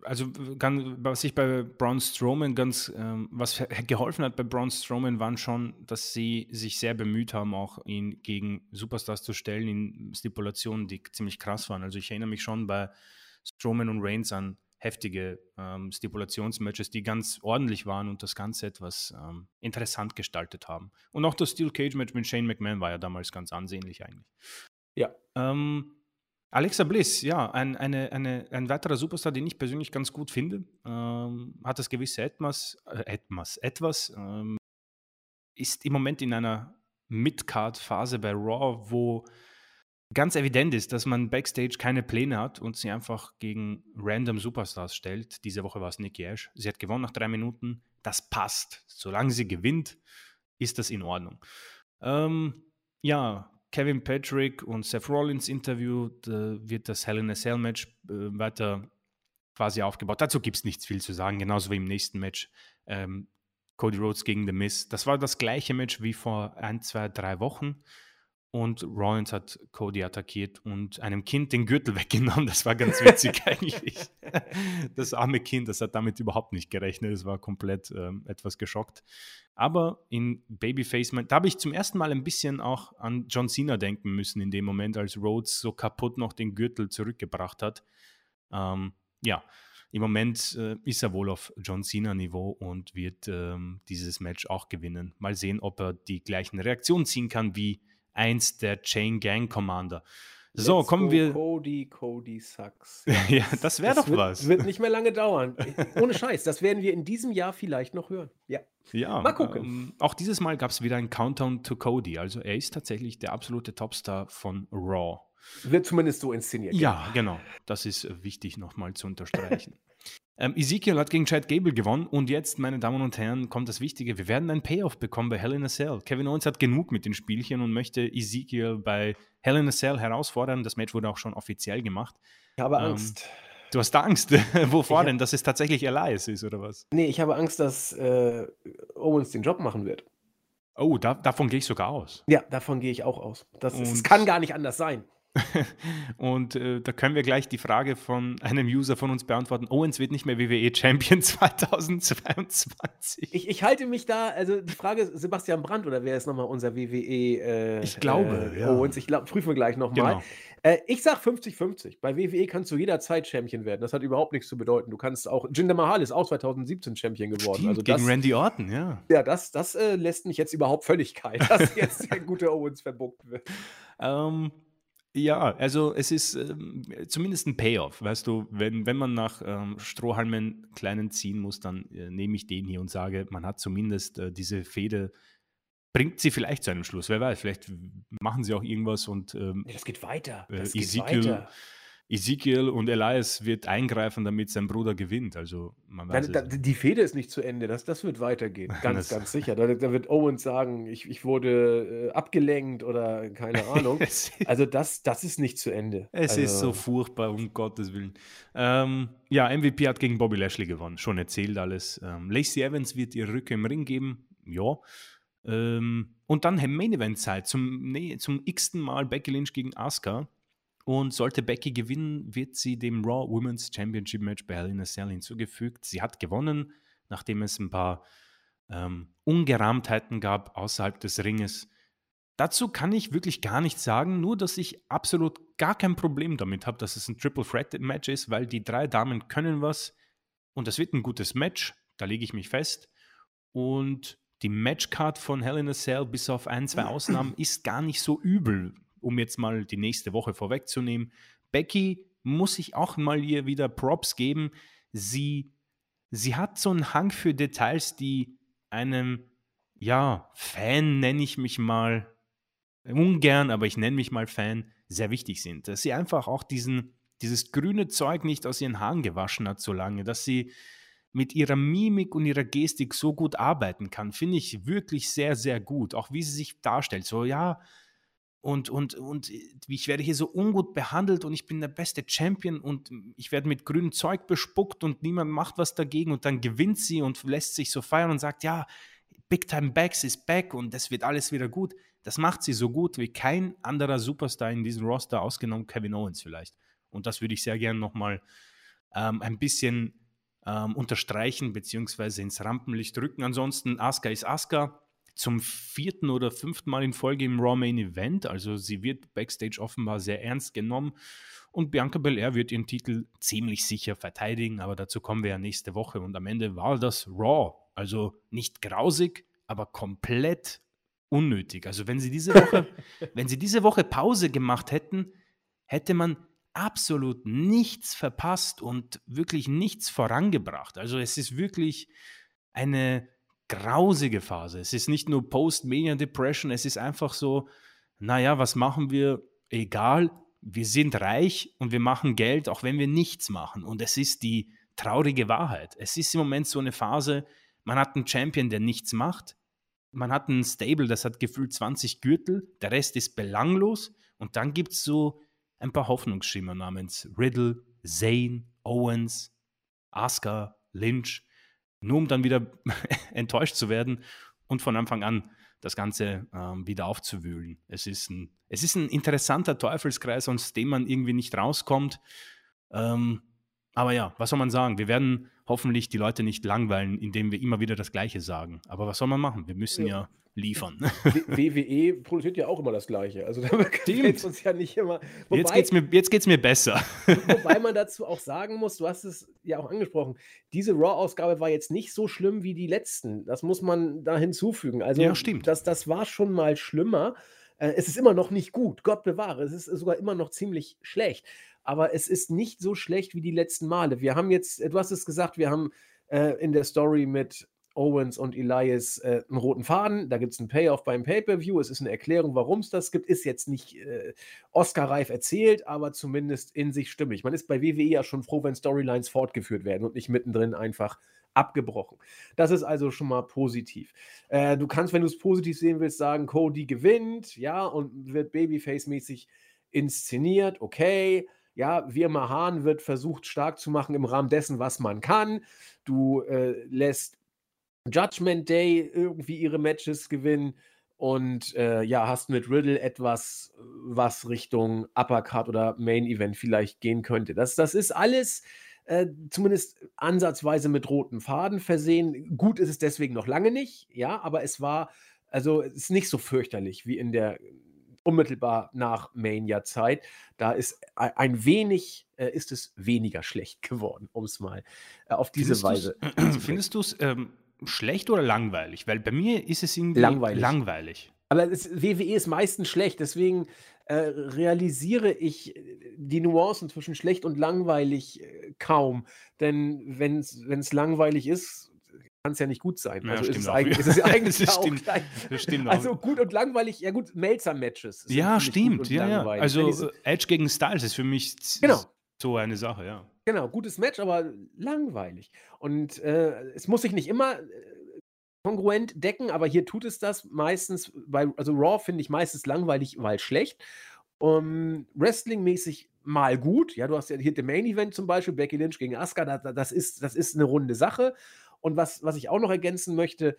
also ganz, was ich bei Braun Strowman ganz, ähm, was geholfen hat bei Braun Strowman, waren schon, dass sie sich sehr bemüht haben, auch ihn gegen Superstars zu stellen in Stipulationen, die ziemlich krass waren. Also ich erinnere mich schon bei Strowman und Reigns an heftige ähm, Stipulationsmatches, die ganz ordentlich waren und das Ganze etwas ähm, interessant gestaltet haben. Und auch das Steel Cage Match mit Shane McMahon war ja damals ganz ansehnlich eigentlich. Ja. Ähm, Alexa Bliss, ja, ein, eine, eine, ein weiterer Superstar, den ich persönlich ganz gut finde, ähm, hat das gewisse etwas, äh, etwas, etwas ähm, ist im Moment in einer Mid-Card-Phase bei Raw, wo ganz evident ist, dass man backstage keine Pläne hat und sie einfach gegen random Superstars stellt. Diese Woche war es Nikki Ash. Sie hat gewonnen nach drei Minuten. Das passt. Solange sie gewinnt, ist das in Ordnung. Ähm, ja, Kevin Patrick und Seth Rollins Interview wird das Hell in a Cell Match äh, weiter quasi aufgebaut. Dazu gibt es nichts viel zu sagen, genauso wie im nächsten Match. Ähm, Cody Rhodes gegen The Miz. Das war das gleiche Match wie vor ein, zwei, drei Wochen und Rollins hat Cody attackiert und einem Kind den Gürtel <laughs> weggenommen. Das war ganz witzig <laughs> eigentlich. Das arme Kind, das hat damit überhaupt nicht gerechnet. Es war komplett ähm, etwas geschockt. Aber in Babyface, da habe ich zum ersten Mal ein bisschen auch an John Cena denken müssen in dem Moment, als Rhodes so kaputt noch den Gürtel zurückgebracht hat. Ähm, ja, im Moment äh, ist er wohl auf John Cena-Niveau und wird ähm, dieses Match auch gewinnen. Mal sehen, ob er die gleichen Reaktionen ziehen kann wie eins der Chain Gang Commander. So, Let's kommen wir. Cody, Cody sucks. <laughs> ja, das wäre doch wird, was. Wird nicht mehr lange dauern. <laughs> Ohne Scheiß. Das werden wir in diesem Jahr vielleicht noch hören. Ja. Ja. Mal gucken. Ähm, auch dieses Mal gab es wieder ein Countdown to Cody. Also er ist tatsächlich der absolute Topstar von Raw. Wird zumindest so inszeniert. Ja, genau. Das ist wichtig nochmal zu unterstreichen. <laughs> Ähm, Ezekiel hat gegen Chad Gable gewonnen und jetzt, meine Damen und Herren, kommt das Wichtige. Wir werden einen Payoff bekommen bei Hell in a Cell. Kevin Owens hat genug mit den Spielchen und möchte Ezekiel bei Hell in a Cell herausfordern. Das Match wurde auch schon offiziell gemacht. Ich habe ähm, Angst. Du hast Angst. <laughs> Wovor hab, denn? Dass es tatsächlich Elias ist, oder was? Nee, ich habe Angst, dass äh, Owens den Job machen wird. Oh, da, davon gehe ich sogar aus. Ja, davon gehe ich auch aus. Das, das kann gar nicht anders sein. <laughs> Und äh, da können wir gleich die Frage von einem User von uns beantworten. Owens wird nicht mehr WWE Champion <laughs> 2022. Ich, ich halte mich da, also die Frage Sebastian Brandt oder wer ist nochmal unser WWE äh, Ich glaube, äh, ja. Owens, ich glaub, prüfen wir gleich nochmal. Genau. Äh, ich sag 50-50. Bei WWE kannst du jederzeit Champion werden. Das hat überhaupt nichts zu bedeuten. Du kannst auch, Jinder Mahal ist auch 2017 Champion geworden. Stimmt, also das, gegen Randy Orton, ja. Ja, das, das äh, lässt mich jetzt überhaupt völlig kalt, dass <laughs> jetzt der gute Owens verbuckt wird. Ähm, ja, also es ist ähm, zumindest ein Payoff, weißt du, wenn, wenn man nach ähm, Strohhalmen kleinen ziehen muss, dann äh, nehme ich den hier und sage, man hat zumindest äh, diese Fehde, bringt sie vielleicht zu einem Schluss, wer weiß, vielleicht machen sie auch irgendwas und ähm, das geht weiter, äh, das äh, Ezekiel, weiter. Ezekiel und Elias wird eingreifen, damit sein Bruder gewinnt. Also man weiß da, da, die Fehde ist nicht zu Ende, das, das wird weitergehen. <laughs> Ganz, ganz sicher. Da, da, wird Owens sagen, ich, ich wurde äh, abgelenkt oder keine <laughs> Ahnung. also das, das ist nicht zu Ende. Es also, ist so furchtbar, um Gottes Willen. Ähm, ja, MVP hat gegen Bobby Lashley gewonnen. Schon erzählt alles. Ähm, Lacey Evans wird ihr Rücke im Ring geben. Ja. Ähm, und dann Main Event Zeit zum, nee, zum x-ten Mal Becky Lynch gegen Asuka. Und sollte Becky gewinnen, wird sie dem Raw Women's Championship Match bei Hell in a Cell hinzugefügt. Sie hat gewonnen, nachdem es ein paar ähm, Ungerahmtheiten gab außerhalb des Ringes. Dazu kann ich wirklich gar nichts sagen, nur dass ich absolut gar kein Problem damit habe, dass es ein Triple Threat Match ist, weil die drei Damen können was und das wird ein gutes Match, da lege ich mich fest. Und die Matchcard von Hell in a Cell, bis auf ein, zwei Ausnahmen, <clears throat> ist gar nicht so übel um jetzt mal die nächste Woche vorwegzunehmen. Becky muss ich auch mal ihr wieder Props geben. Sie, sie hat so einen Hang für Details, die einem, ja, Fan nenne ich mich mal, ungern, aber ich nenne mich mal Fan, sehr wichtig sind. Dass sie einfach auch diesen, dieses grüne Zeug nicht aus ihren Haaren gewaschen hat so lange, dass sie mit ihrer Mimik und ihrer Gestik so gut arbeiten kann, finde ich wirklich sehr, sehr gut. Auch wie sie sich darstellt. So, ja, und, und, und ich werde hier so ungut behandelt und ich bin der beste Champion und ich werde mit grünem Zeug bespuckt und niemand macht was dagegen und dann gewinnt sie und lässt sich so feiern und sagt, ja, Big Time Backs ist back und das wird alles wieder gut. Das macht sie so gut wie kein anderer Superstar in diesem Roster, ausgenommen Kevin Owens vielleicht. Und das würde ich sehr gerne nochmal ähm, ein bisschen ähm, unterstreichen bzw. ins Rampenlicht rücken. Ansonsten, Asuka ist Asuka zum vierten oder fünften Mal in Folge im Raw Main Event. Also sie wird backstage offenbar sehr ernst genommen. Und Bianca Belair wird ihren Titel ziemlich sicher verteidigen, aber dazu kommen wir ja nächste Woche. Und am Ende war das Raw. Also nicht grausig, aber komplett unnötig. Also wenn sie diese Woche, <laughs> wenn sie diese Woche Pause gemacht hätten, hätte man absolut nichts verpasst und wirklich nichts vorangebracht. Also es ist wirklich eine grausige Phase. Es ist nicht nur Post-Mania Depression, es ist einfach so, naja, was machen wir? Egal, wir sind reich und wir machen Geld, auch wenn wir nichts machen. Und es ist die traurige Wahrheit. Es ist im Moment so eine Phase, man hat einen Champion, der nichts macht. Man hat einen Stable, das hat gefühlt 20 Gürtel, der Rest ist belanglos. Und dann gibt es so ein paar Hoffnungsschimmer namens Riddle, Zane, Owens, Asuka, Lynch, nur um dann wieder <laughs> enttäuscht zu werden und von Anfang an das Ganze ähm, wieder aufzuwühlen. Es ist, ein, es ist ein interessanter Teufelskreis, aus dem man irgendwie nicht rauskommt. Ähm, aber ja, was soll man sagen? Wir werden hoffentlich die Leute nicht langweilen, indem wir immer wieder das Gleiche sagen. Aber was soll man machen? Wir müssen ja, ja liefern. WWE produziert ja auch immer das Gleiche. Also da es <laughs> uns ja nicht immer. Wobei, jetzt geht es mir, jetzt geht's mir besser. <laughs> wobei man dazu auch sagen muss, du hast es ja auch angesprochen, diese Raw-Ausgabe war jetzt nicht so schlimm wie die letzten. Das muss man da hinzufügen. Also ja, stimmt. Das, das war schon mal schlimmer. Äh, es ist immer noch nicht gut, Gott bewahre. Es ist sogar immer noch ziemlich schlecht. Aber es ist nicht so schlecht wie die letzten Male. Wir haben jetzt, du hast es gesagt, wir haben äh, in der Story mit Owens und Elias äh, einen roten Faden. Da gibt es einen Payoff beim Pay-Per-View. Es ist eine Erklärung, warum es das gibt. Ist jetzt nicht äh, Oscar-reif erzählt, aber zumindest in sich stimmig. Man ist bei WWE ja schon froh, wenn Storylines fortgeführt werden und nicht mittendrin einfach abgebrochen. Das ist also schon mal positiv. Äh, du kannst, wenn du es positiv sehen willst, sagen, Cody gewinnt, ja, und wird Babyface-mäßig inszeniert, okay. Ja, wir Mahan wird versucht stark zu machen im Rahmen dessen, was man kann. Du äh, lässt Judgment Day irgendwie ihre Matches gewinnen und äh, ja, hast mit Riddle etwas, was Richtung Uppercard oder Main Event vielleicht gehen könnte. Das, das ist alles äh, zumindest ansatzweise mit roten Faden versehen. Gut ist es deswegen noch lange nicht, ja, aber es war, also es ist nicht so fürchterlich wie in der unmittelbar nach Mania-Zeit. Da ist ein wenig, äh, ist es weniger schlecht <laughs> geworden, um es mal äh, auf diese findest Weise. <clears throat> Findest du es ähm, schlecht oder langweilig? Weil bei mir ist es irgendwie langweilig. langweilig. Aber es, WWE ist meistens schlecht, deswegen äh, realisiere ich die Nuancen zwischen schlecht und langweilig äh, kaum. Denn wenn es langweilig ist, kann es ja nicht gut sein. Ja, also ist es, eigentlich, ist es <laughs> ja eigentlich das auch stimmt, gleich. das stimmt Also auch. gut und langweilig, ja gut, Melzer-Matches. Ja, stimmt. Ja, ja. Also so, äh, Edge gegen Styles ist für mich genau. So eine Sache, ja. Genau, gutes Match, aber langweilig. Und äh, es muss sich nicht immer äh, kongruent decken, aber hier tut es das meistens, bei, also Raw finde ich meistens langweilig, weil schlecht. Um, Wrestling-mäßig mal gut. Ja, du hast ja hier den Main Event zum Beispiel, Becky Lynch gegen Asuka, das, das, ist, das ist eine runde Sache. Und was, was ich auch noch ergänzen möchte,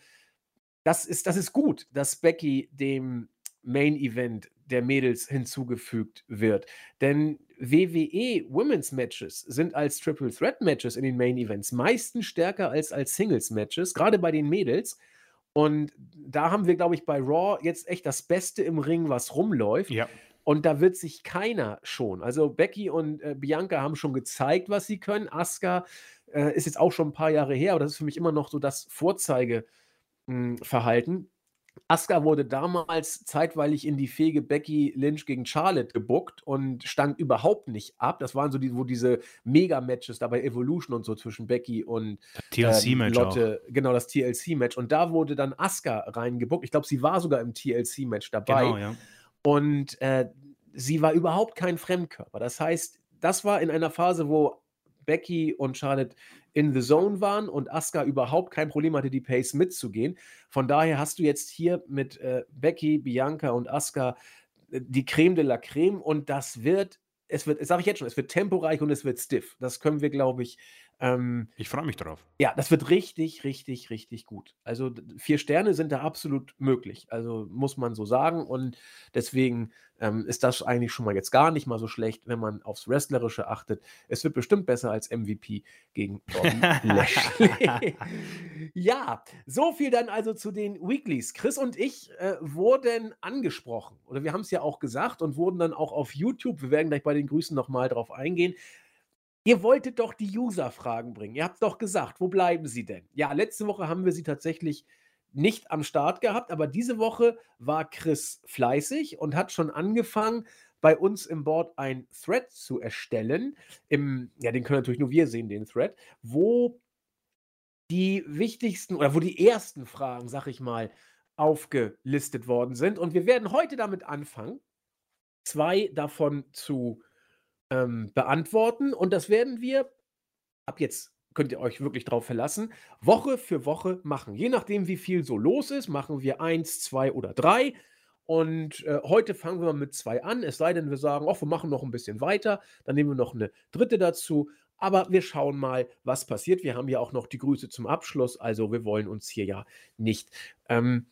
das ist, das ist gut, dass Becky dem Main Event der Mädels hinzugefügt wird. Denn WWE Women's Matches sind als Triple Threat Matches in den Main Events meistens stärker als als Singles Matches, gerade bei den Mädels. Und da haben wir, glaube ich, bei Raw jetzt echt das Beste im Ring, was rumläuft. Ja. Und da wird sich keiner schon. Also Becky und äh, Bianca haben schon gezeigt, was sie können. Asuka äh, ist jetzt auch schon ein paar Jahre her, aber das ist für mich immer noch so das Vorzeigeverhalten. Asuka wurde damals zeitweilig in die fähige Becky Lynch gegen Charlotte gebuckt und stand überhaupt nicht ab. Das waren so die, wo diese Mega-Matches da bei Evolution und so zwischen Becky und TLC-Match ähm, Lotte, auch. genau das TLC-Match. Und da wurde dann Asuka reingebuckt. Ich glaube, sie war sogar im TLC-Match dabei. Genau, ja. Und äh, sie war überhaupt kein Fremdkörper. Das heißt, das war in einer Phase, wo Becky und Charlotte in the Zone waren und Asuka überhaupt kein Problem hatte, die Pace mitzugehen. Von daher hast du jetzt hier mit äh, Becky, Bianca und Asuka äh, die Creme de la Creme und das wird, es wird, sage ich jetzt schon, es wird temporeich und es wird stiff. Das können wir, glaube ich, Ähm, ich freue mich drauf. Ja, das wird richtig, richtig, richtig gut. Also vier Sterne sind da absolut möglich. Also muss man so sagen. Und deswegen ähm, ist das eigentlich schon mal jetzt gar nicht mal so schlecht, wenn man aufs Wrestlerische achtet. Es wird bestimmt besser als MVP gegen Bobby <laughs> Lashley. <laughs> ja, so viel dann also zu den Weeklies. Chris und ich äh, wurden angesprochen. Oder wir haben es ja auch gesagt und wurden dann auch auf YouTube, wir werden gleich bei den Grüßen nochmal drauf eingehen, Ihr wolltet doch die User-Fragen bringen. Ihr habt doch gesagt, wo bleiben sie denn? Ja, letzte Woche haben wir sie tatsächlich nicht am Start gehabt, aber diese Woche war Chris fleißig und hat schon angefangen, bei uns im Board ein Thread zu erstellen. Im, ja, den können natürlich nur wir sehen, den Thread, wo die wichtigsten oder wo die ersten Fragen, sag ich mal, aufgelistet worden sind. Und wir werden heute damit anfangen, zwei davon zu ähm, beantworten. Und das werden wir ab jetzt könnt ihr euch wirklich drauf verlassen, Woche für Woche machen. Je nachdem, wie viel so los ist, machen wir eins, zwei oder drei. Und äh, heute fangen wir mit zwei an. Es sei denn, wir sagen, oh, wir machen noch ein bisschen weiter. Dann nehmen wir noch eine dritte dazu. Aber wir schauen mal, was passiert. Wir haben ja auch noch die Grüße zum Abschluss. Also wir wollen uns hier ja nicht ähm,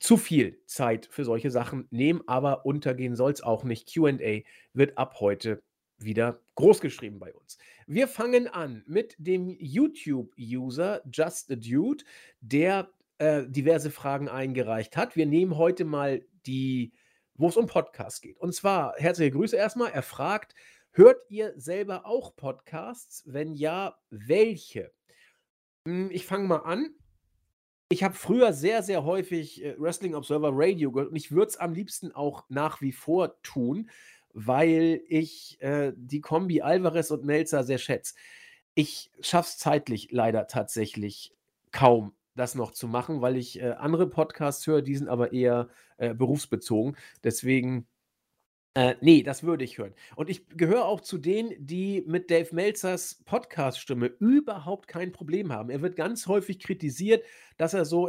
zu viel Zeit für solche Sachen nehmen. Aber untergehen soll es auch nicht. QA wird ab heute wieder groß geschrieben bei uns. Wir fangen an mit dem YouTube-User Just a Dude, der äh, diverse Fragen eingereicht hat. Wir nehmen heute mal die, wo es um Podcasts geht. Und zwar herzliche Grüße erstmal. Er fragt, hört ihr selber auch Podcasts? Wenn ja, welche? Hm, ich fange mal an. Ich habe früher sehr, sehr häufig äh, Wrestling Observer Radio gehört und ich würde es am liebsten auch nach wie vor tun weil ich äh, die Kombi Alvarez und Melzer sehr schätze. Ich schaffe es zeitlich leider tatsächlich kaum, das noch zu machen, weil ich äh, andere Podcasts höre, die sind aber eher äh, berufsbezogen. Deswegen äh, nee, das würde ich hören. Und ich gehöre auch zu denen, die mit Dave Melzers Podcast-Stimme überhaupt kein Problem haben. Er wird ganz häufig kritisiert, dass er so.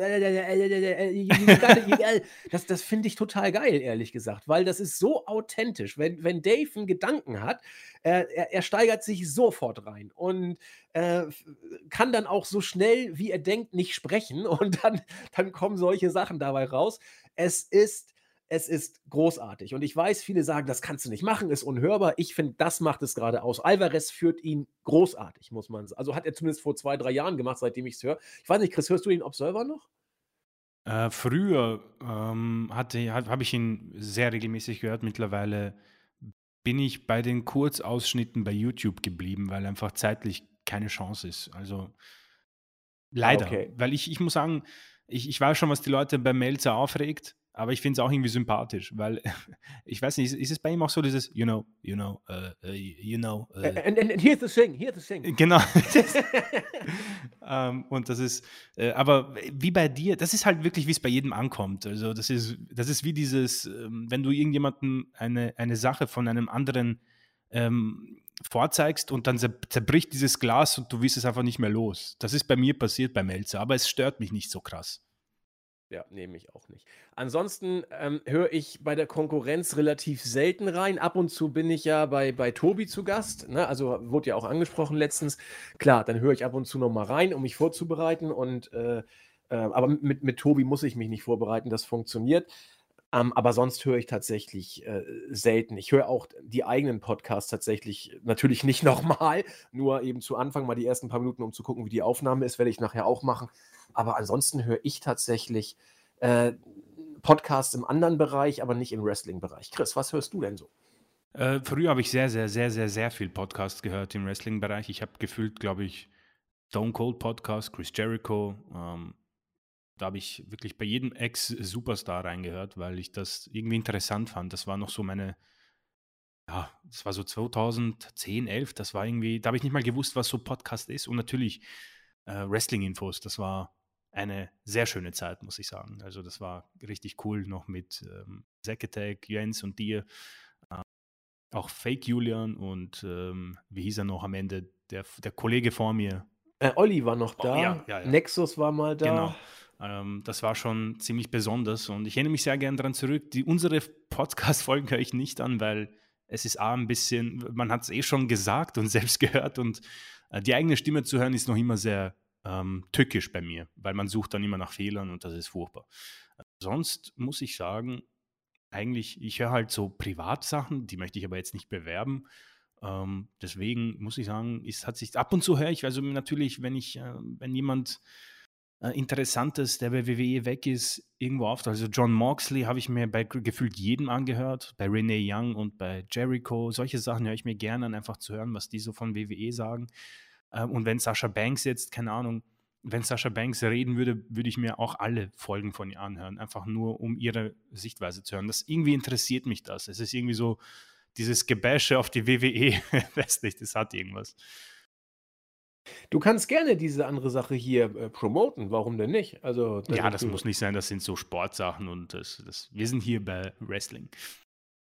Das, das finde ich total geil, ehrlich gesagt, weil das ist so authentisch. Wenn, wenn Dave einen Gedanken hat, äh, er, er, steigert sich sofort rein und äh, kann dann auch so schnell, wie er denkt, nicht sprechen. Und dann, dann kommen solche Sachen dabei raus. Es ist es ist großartig. Und ich weiß, viele sagen, das kannst du nicht machen, ist unhörbar. Ich finde, das macht es gerade aus. Alvarez führt ihn großartig, muss man sagen. Also hat er zumindest vor zwei, drei Jahren gemacht, seitdem ich es höre. Ich weiß nicht, Chris, hörst du den Observer noch? Äh, früher ähm, habe ich ihn sehr regelmäßig gehört. Mittlerweile bin ich bei den Kurzausschnitten bei YouTube geblieben, weil einfach zeitlich keine Chance ist. Also leider. Okay. Weil ich, ich muss sagen, ich, ich weiß schon, was die Leute bei Melzer aufregt aber ich finde es auch irgendwie sympathisch, weil <laughs> ich weiß nicht, ist es bei ihm auch so dieses, you know, you know, uh, you know. Uh, and, and, here's the thing, here's the thing. Genau. um, <laughs> <laughs> ähm, und das ist, äh, aber wie bei dir, das ist halt wirklich, wie es bei jedem ankommt. Also das ist, das ist wie dieses, ähm, wenn du irgendjemandem eine, eine Sache von einem anderen ähm, vorzeigst und dann zerbricht dieses Glas und du wirst es einfach nicht mehr los. Das ist bei mir passiert bei Melzer, aber es stört mich nicht so krass. Ja, nehme ich auch nicht. Ansonsten ähm, höre ich bei der Konkurrenz relativ selten rein. Ab und zu bin ich ja bei, bei Tobi zu Gast. Ne? Also wurde ja auch angesprochen letztens. Klar, dann höre ich ab und zu noch mal rein, um mich vorzubereiten. Und äh, äh, aber mit, mit Tobi muss ich mich nicht vorbereiten, das funktioniert. Ähm, aber sonst höre ich tatsächlich äh, selten. Ich höre auch die eigenen Podcasts tatsächlich natürlich nicht <laughs> nochmal, nur eben zu Anfang mal die ersten paar Minuten, um zu gucken, wie die Aufnahme ist, werde ich nachher auch machen. Aber ansonsten höre ich tatsächlich äh, Podcasts im anderen Bereich, aber nicht im Wrestling-Bereich. Chris, was hörst du denn so? Äh, früher habe ich sehr, sehr, sehr, sehr, sehr viel Podcasts gehört im Wrestling-Bereich. Ich habe gefühlt, glaube ich, Stone Cold Podcast, Chris Jericho. Ähm, da habe ich wirklich bei jedem Ex-Superstar reingehört, weil ich das irgendwie interessant fand. Das war noch so meine, ja, das war so 2010, 11, das war irgendwie, da habe ich nicht mal gewusst, was so Podcast ist. Und natürlich äh, Wrestling-Infos, das war eine sehr schöne Zeit, muss ich sagen. Also das war richtig cool noch mit ähm, Attack, Jens und dir. Äh, auch Fake Julian und ähm, wie hieß er noch am Ende? Der, der Kollege vor mir. Äh, Olli war noch oh, da. Oh, ja, ja, ja. Nexus war mal da. Genau. Ähm, das war schon ziemlich besonders und ich erinnere mich sehr gerne daran zurück. Die, unsere Podcast-Folgen <laughs> höre ich nicht an, weil es ist A, ein bisschen, man hat es eh schon gesagt und <laughs> selbst gehört und äh, die eigene Stimme zu hören ist noch immer sehr ähm, tückisch bei mir, weil man sucht dann immer nach Fehlern und das ist furchtbar. Sonst muss ich sagen, eigentlich, ich höre halt so Privatsachen, die möchte ich aber jetzt nicht bewerben. Ähm, deswegen muss ich sagen, es hat sich ab und zu höre ich, also natürlich, wenn ich, äh, wenn jemand äh, Interessantes, der bei WWE weg ist, irgendwo auftaucht. Also John Moxley habe ich mir bei gefühlt jedem angehört, bei Renee Young und bei Jericho. Solche Sachen höre ich mir gerne an, einfach zu hören, was die so von WWE sagen. Äh, und wenn Sascha Banks jetzt, keine Ahnung, wenn Sascha Banks reden würde, würde ich mir auch alle Folgen von ihr anhören, einfach nur um ihre Sichtweise zu hören. Das irgendwie interessiert mich das. Es ist irgendwie so dieses Gebäsche auf die WWE, <laughs> weiß nicht, das hat irgendwas. Du kannst gerne diese andere Sache hier äh, promoten, warum denn nicht? Also, ja, das muss nicht sein, das sind so Sportsachen und das, das, wir sind hier bei Wrestling.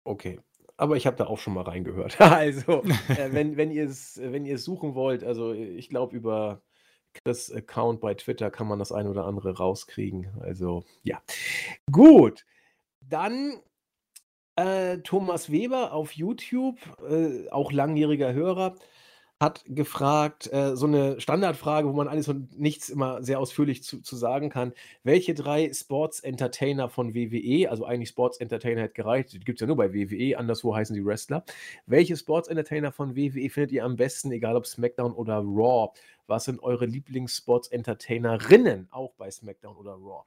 Okay, aber ich habe da auch schon mal reingehört. <laughs> also, äh, <laughs> wenn, wenn ihr es wenn suchen wollt, also ich glaube, über Chris Account bei Twitter kann man das ein oder andere rauskriegen. Also, ja. Gut. Dann äh, Thomas Weber auf YouTube, äh, auch langjähriger Hörer hat gefragt, äh, so eine Standardfrage, wo man alles und nichts immer sehr ausführlich zu, zu sagen kann. Welche drei Sports-Entertainer von WWE, also eigentlich Sports-Entertainer hätte gereicht, die gibt es ja nur bei WWE, anderswo heißen sie Wrestler. Welche Sports-Entertainer von WWE findet ihr am besten, egal ob SmackDown oder Raw? Was sind eure Lieblings-Sports-Entertainerinnen, auch bei SmackDown oder Raw?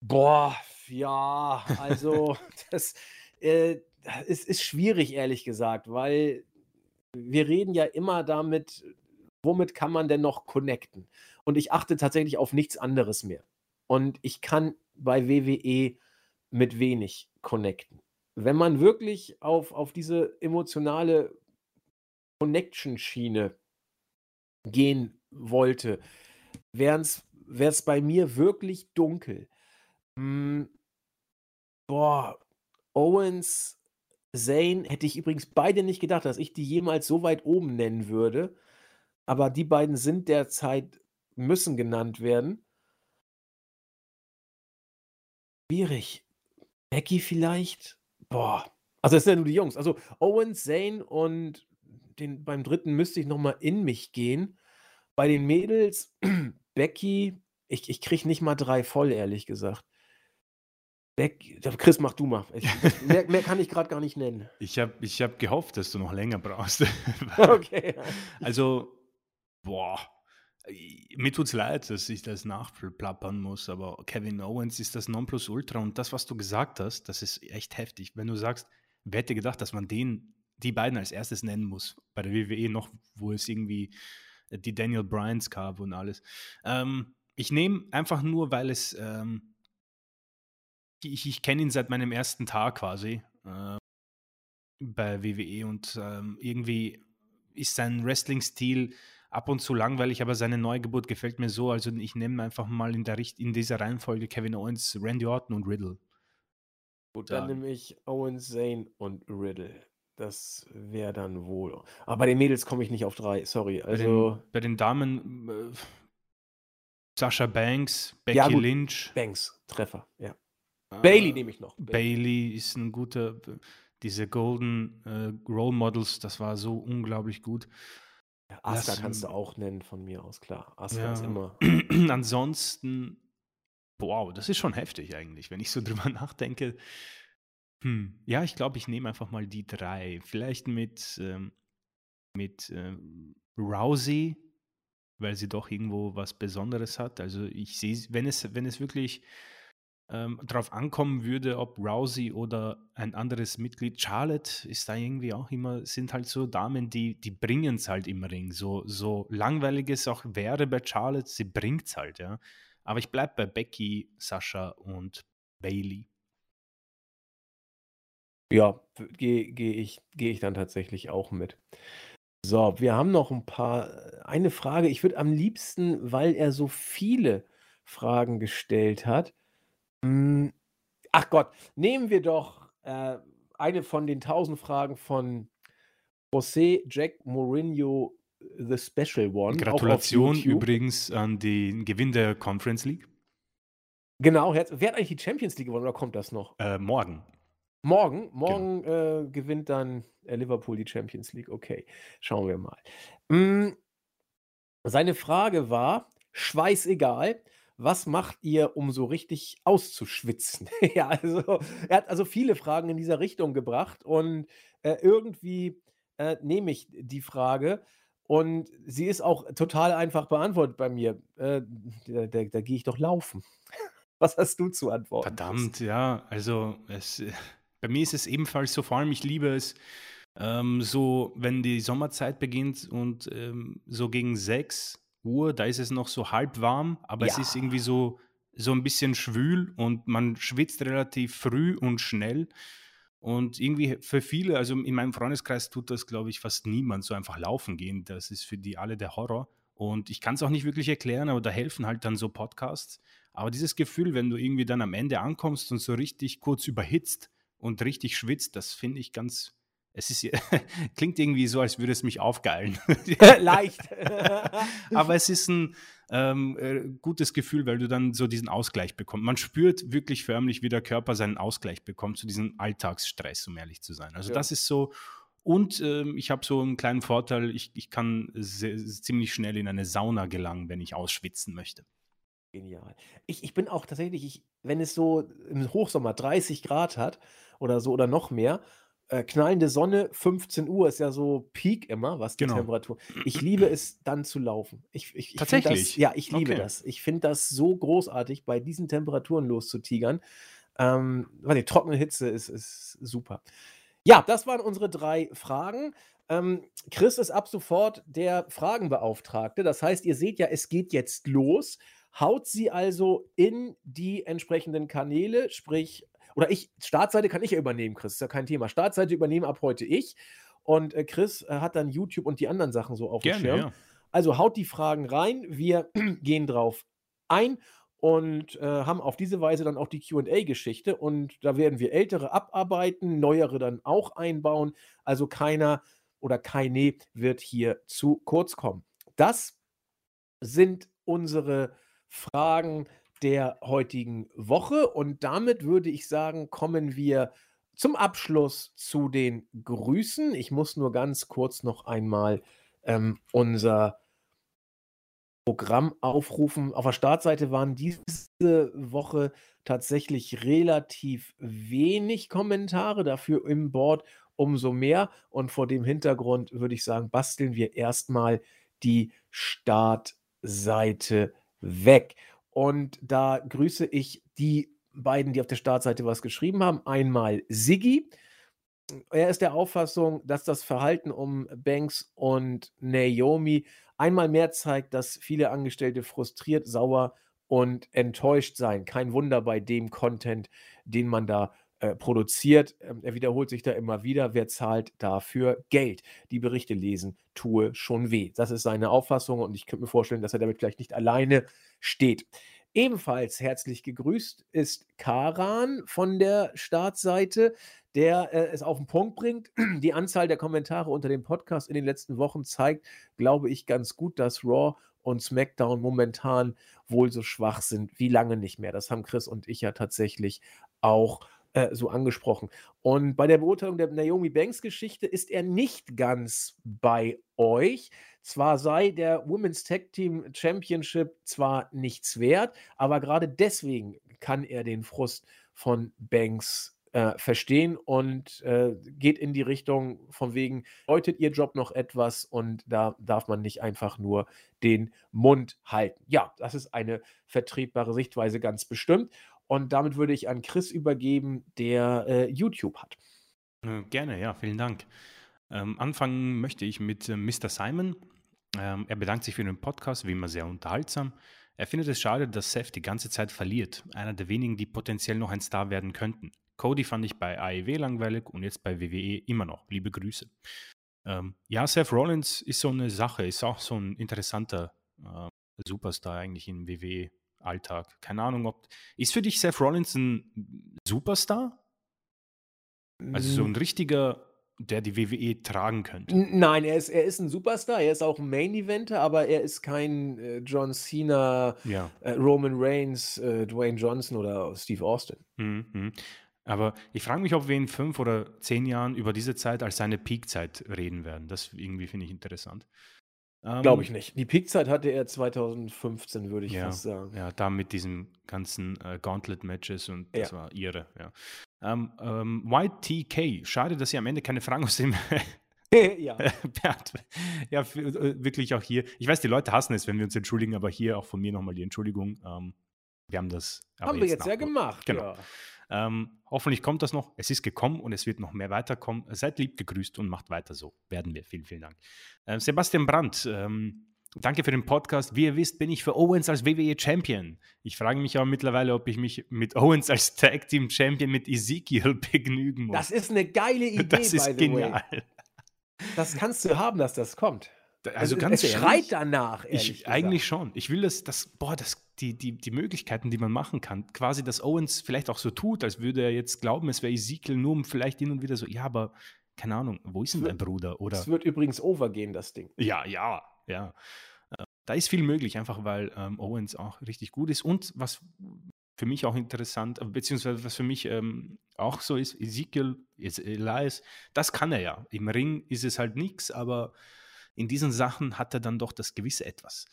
Boah, ja, also <laughs> das äh, ist, ist schwierig, ehrlich gesagt, weil wir reden ja immer damit, womit kann man denn noch connecten? Und ich achte tatsächlich auf nichts anderes mehr. Und ich kann bei WWE mit wenig connecten. Wenn man wirklich auf, auf diese emotionale Connection-Schiene gehen wollte, wäre es bei mir wirklich dunkel. Hm, boah, Owens Zane hätte ich übrigens beide nicht gedacht, dass ich die jemals so weit oben nennen würde. Aber die beiden sind derzeit, müssen genannt werden. Schwierig. Becky vielleicht? Boah. Also, das sind ja nur die Jungs. Also, Owen, Zane und den, beim dritten müsste ich nochmal in mich gehen. Bei den Mädels, <clears throat> Becky, ich, ich kriege nicht mal drei voll, ehrlich gesagt. Chris, mach du mal. Ich, mehr, mehr, kann ich gerade gar nicht nennen. <laughs> Ich habe ich hab gehofft, dass du noch länger brauchst. <laughs> <laughs> okay. Also, boah, mir tut es leid, dass ich das nachplappern muss, aber Kevin Owens ist das Nonplusultra und das, was du gesagt hast, das ist echt heftig. Wenn du sagst, wer hätte gedacht, dass man den, die beiden als erstes nennen muss, bei der WWE noch, wo es irgendwie die Daniel Bryans gab und alles. Ähm, ich nehme einfach nur, weil es ähm, ich, ich kenne ihn seit meinem ersten Tag quasi äh, bei WWE und ähm, irgendwie ist sein Wrestling-Stil ab und zu langweilig, aber seine Neugeburt gefällt mir so. Also ich nehme einfach mal in, der, in dieser Reihenfolge Kevin Owens, Randy Orton und Riddle. Gut, dann, nehme ich Owens, Zane und Riddle. Das wäre dann wohl. Aber bei den Mädels komme ich nicht auf drei, sorry. Also bei, den, also bei den Damen äh, Sascha Banks, Becky ja, Lynch. Banks, Treffer, ja. Bailey nehme ich noch. Bailey ist ein guter, diese Golden äh, Role Models, das war so unglaublich gut. Ja, Asuka das, kannst du auch nennen von mir aus, klar. Asuka ja. ist immer. <clears throat> Ansonsten, wow, das ist schon heftig eigentlich, wenn ich so <laughs> drüber nachdenke. Hm, ja, ich glaube, ich nehme einfach mal die drei. Vielleicht mit, ähm, mit ähm, Rousey, weil sie doch irgendwo was Besonderes hat. Also ich sehe, wenn es, wenn es wirklich ähm, darauf ankommen würde, ob Rousey oder ein anderes Mitglied, Charlotte ist da irgendwie auch immer, sind halt so Damen, die, die bringen es halt im Ring. So, so langweilig es auch wäre bei Charlotte, sie bringt es halt, ja. Aber ich bleibe bei Becky, Sascha und Bailey. Ja, gehe geh ich, geh ich dann tatsächlich auch mit. So, wir haben noch ein paar. Eine Frage, ich würde am liebsten, weil er so viele Fragen gestellt hat, ach Gott, nehmen wir doch, äh, eine von den tausend Fragen von José Jack Mourinho, The Special One, Gratulation übrigens an den Gewinn der Conference League. Genau, wer hat eigentlich die Champions League gewonnen oder kommt das noch? Äh, morgen. Morgen, Genau. morgen, äh, gewinnt dann, äh, Liverpool die Champions League. Okay, schauen wir mal. Hm, seine Frage war: „Schweißegal, was macht ihr, um so richtig auszuschwitzen?“ <laughs> Ja, also, er hat also viele Fragen in dieser Richtung gebracht und, äh, irgendwie, äh, nehme ich die Frage und sie ist auch total einfach beantwortet bei mir. Äh, da da da gehe ich doch laufen. <laughs> Was hast du zu antworten? Verdammt, ja, also es äh, bei mir ist es ebenfalls so, vor allem ich liebe es, ähm, so, wenn die Sommerzeit beginnt und, ähm, so gegen sechs Uhr, da ist es noch so halbwarm, aber es ist irgendwie Ja. so so 'n bisschen schwül und man schwitzt relativ früh und schnell. Und irgendwie für viele also in meinem Freundeskreis tut das, glaube ich, fast niemand, so einfach laufen gehen. Das ist für die alle der Horror. Und ich kann's auch nicht wirklich erklären, aber da helfen halt dann so Podcasts. Aber dieses Gefühl, wenn du irgendwie dann am Ende ankommst und so richtig kurz überhitzt und richtig schwitzt, das finde ich ganz es ist <laughs> klingt irgendwie so, als würde es mich aufgeilen. <laughs> Leicht. <laughs> Aber es ist 'n, ähm, äh, gutes Gefühl, weil du dann so diesen Ausgleich bekommst. Man spürt wirklich förmlich, wie der Körper seinen Ausgleich bekommt zu diesem Alltagsstress, um ehrlich zu sein. Also, das Ja. ist so und, ähm, ich habe so 'n kleinen Vorteil, ich ich kann se ziemlich schnell in eine Sauna gelangen, wenn ich ausschwitzen möchte. Genial. Ich ich bin auch tatsächlich ich wenn es so im Hochsommer 30 Grad hat oder so oder noch mehr, äh, knallende Sonne, 15:00 ist ja so Peak immer, was die Genau. Temperatur ich liebe es, dann zu laufen. Ich ich ich finde das Tatsächlich? ja, ich liebe Okay. das. Ich finde das so großartig, bei diesen Temperaturen loszutigern. Ähm, weil die trockene Hitze ist ist super. Ja, das waren unsere 3 Fragen. Ähm, Chris ist ab sofort der Fragenbeauftragte. Das heißt, ihr seht ja, es geht jetzt los. Haut sie also in die entsprechenden Kanäle, sprich oder ich Startseite kann ich ja übernehmen, Chris, ist ja kein Thema. Startseite übernehme ab heute ich und, äh, Chris, äh, hat dann YouTube und die anderen Sachen so aufm Gerne, Schirm. ja. Also, haut die Fragen rein. Wir <clears throat> gehen drauf ein und, äh, haben auf diese Weise dann auch die Q&A-Geschichte und da werden wir ältere abarbeiten, neuere dann auch einbauen. Also, keiner oder keine wird hier zu kurz kommen. Das sind unsere Fragen der heutigen Woche und damit würde ich sagen, kommen wir zum Abschluss zu den Grüßen. Ich muss nur ganz kurz noch einmal, ähm, unser Programm aufrufen. Auf der Startseite waren diese Woche tatsächlich relativ wenig Kommentare, dafür im Board umso mehr. Und vor dem Hintergrund würde ich sagen, basteln wir erst mal die Startseite weg. Und da grüße ich die beiden, die auf der Startseite was geschrieben haben. Einmal Siggi. Er ist der Auffassung, dass das Verhalten um Banks und Naomi einmal mehr zeigt, dass viele Angestellte frustriert, sauer und enttäuscht seien. Kein Wunder bei dem Content, den man da, äh, produziert. Ähm, er wiederholt sich da immer wieder: „Wer zahlt dafür Geld? Die Berichte lesen tue schon weh.“ Das ist seine Auffassung und ich könnte mir vorstellen, dass er damit vielleicht nicht alleine steht. Ebenfalls herzlich gegrüßt ist Karan von der Startseite, der, äh, es auf 'n Punkt bringt. <clears throat> Die Anzahl der Kommentare unter dem Podcast in den letzten Wochen zeigt, glaube ich, ganz gut, dass Raw und SmackDown momentan wohl so schwach sind wie lange nicht mehr. Das haben Chris und ich ja tatsächlich auch, äh, so angesprochen. Und bei der Beurteilung der Naomi Banks Geschichte ist er nicht ganz bei euch. Zwar sei der Women's Tag Team Championship zwar nichts wert, aber grade deswegen kann er den Frust von Banks, äh, verstehen und, äh, geht in die Richtung von wegen: „Bedeutet ihr Job noch etwas und da darf man nicht einfach nur den Mund halten.“ Ja, das ist eine vertretbare Sichtweise ganz bestimmt. Und damit würde ich an Chris übergeben, der, äh, YouTube hat. Äh, gerne, ja, vielen Dank. Ähm, anfangen möchte ich mit, äh, Mr. Simon. Ähm, er bedankt sich für den Podcast, wie immer sehr unterhaltsam. Er findet es schade, dass Seth die ganze Zeit verliert. Einer der wenigen, die potenziell noch ein Star werden könnten. Cody fand ich bei AEW langweilig und jetzt bei WWE immer noch. Liebe Grüße. Ähm, ja, Seth Rollins ist so eine Sache, ist auch so 'n interessanter, äh, Superstar eigentlich im WWE-Alltag. Keine Ahnung, ob ist für dich Seth Rollins 'n Superstar? Also, so 'n Hm. richtiger, der die WWE tragen könnte? Nein, er ist er ist 'n Superstar. Er ist auch 'n Main Eventer, aber er ist kein, äh, John Cena, Ja. äh, Roman Reigns, äh, Dwayne Johnson oder Steve Austin. Mhm, mhm. Aber ich frage mich, ob wir in fünf oder zehn Jahren über diese Zeit als seine Peakzeit reden werden. Das irgendwie finde ich interessant. Glaube ich ähm, nicht. Die Peakzeit hatte er 2015, würde ich ja, fast sagen. Ja, da mit diesen ganzen äh, Gauntlet-Matches und das ja. war ihre, ja. Ähm, ähm, YTK, schade, dass Sie am Ende keine Fragen aus dem <laughs> ja. <laughs> ja, äh, wirklich auch hier. Ich weiß, die Leute hassen es, wenn wir uns entschuldigen, aber hier auch von mir nochmal die Entschuldigung. Ähm, wir haben das. Haben wir jetzt ja gemacht. Genau. Ja. Ähm, hoffentlich kommt das noch. Es ist gekommen und es wird noch mehr weiterkommen. Seid lieb gegrüßt und macht weiter so. Werden wir. Vielen, vielen Dank. Äh, Sebastian Brandt, ähm, danke für den Podcast. Wie ihr wisst, bin ich für Owens als WWE Champion. Ich frage mich aber mittlerweile, ob ich mich mit Owens als Tag Team Champion mit Ezekiel <laughs> begnügen muss. Das ist eine geile Idee. Das ist genial. Way. Das kannst du haben, dass das kommt. Also, also ganz es schreit danach. Ich, eigentlich schon. Ich will das, das boah, das, die, die, die Möglichkeiten, die man machen kann. Quasi, dass Owens vielleicht auch so tut, als würde er jetzt glauben, es wäre Ezekiel, nur um vielleicht hin und wieder so, ja, aber keine Ahnung, wo ist denn dein Bruder? Oder, es wird übrigens overgehen, das Ding. Ja, ja, ja. Äh, da ist viel möglich, einfach weil ähm, Owens auch richtig gut ist. Und was für mich auch interessant, äh, beziehungsweise was für mich ähm, auch so ist, Ezekiel, Elias, das kann er ja. Im Ring ist es halt nichts, aber in diesen Sachen hat er dann doch das gewisse Etwas.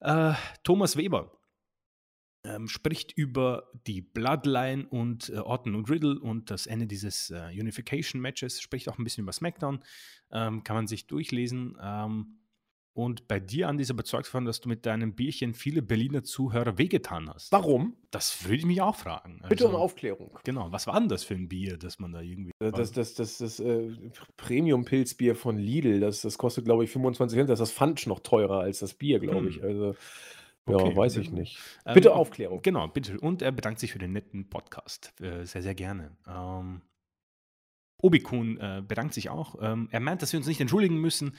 Äh, Thomas Weber ähm, spricht über die Bloodline und äh, Orton und Riddle und das Ende dieses äh, Unification-Matches, spricht auch ein bisschen über SmackDown, ähm, kann man sich durchlesen. Ähm, und bei dir, Andi, ist überzeugt davon, dass du mit deinem Bierchen viele Berliner Zuhörer wehgetan hast. Warum? Das würde ich mich auch fragen. Bitte um also, Aufklärung. Genau, was war denn das für ein Bier, das man da irgendwie. Das, das, das, das, äh, Premium-Pilzbier von Lidl, das, das kostet, glaube ich, 25 Cent. Das ist das Pfand noch teurer als das Bier, glaube ich. Hm. Also. Ja, okay. weiß ich nicht. Ähm, bitte Aufklärung. Genau, bitte. Und er bedankt sich für den netten Podcast. Äh, sehr, sehr gerne. Ähm, Obikun äh, bedankt sich auch. Ähm, er meint, dass wir uns nicht entschuldigen müssen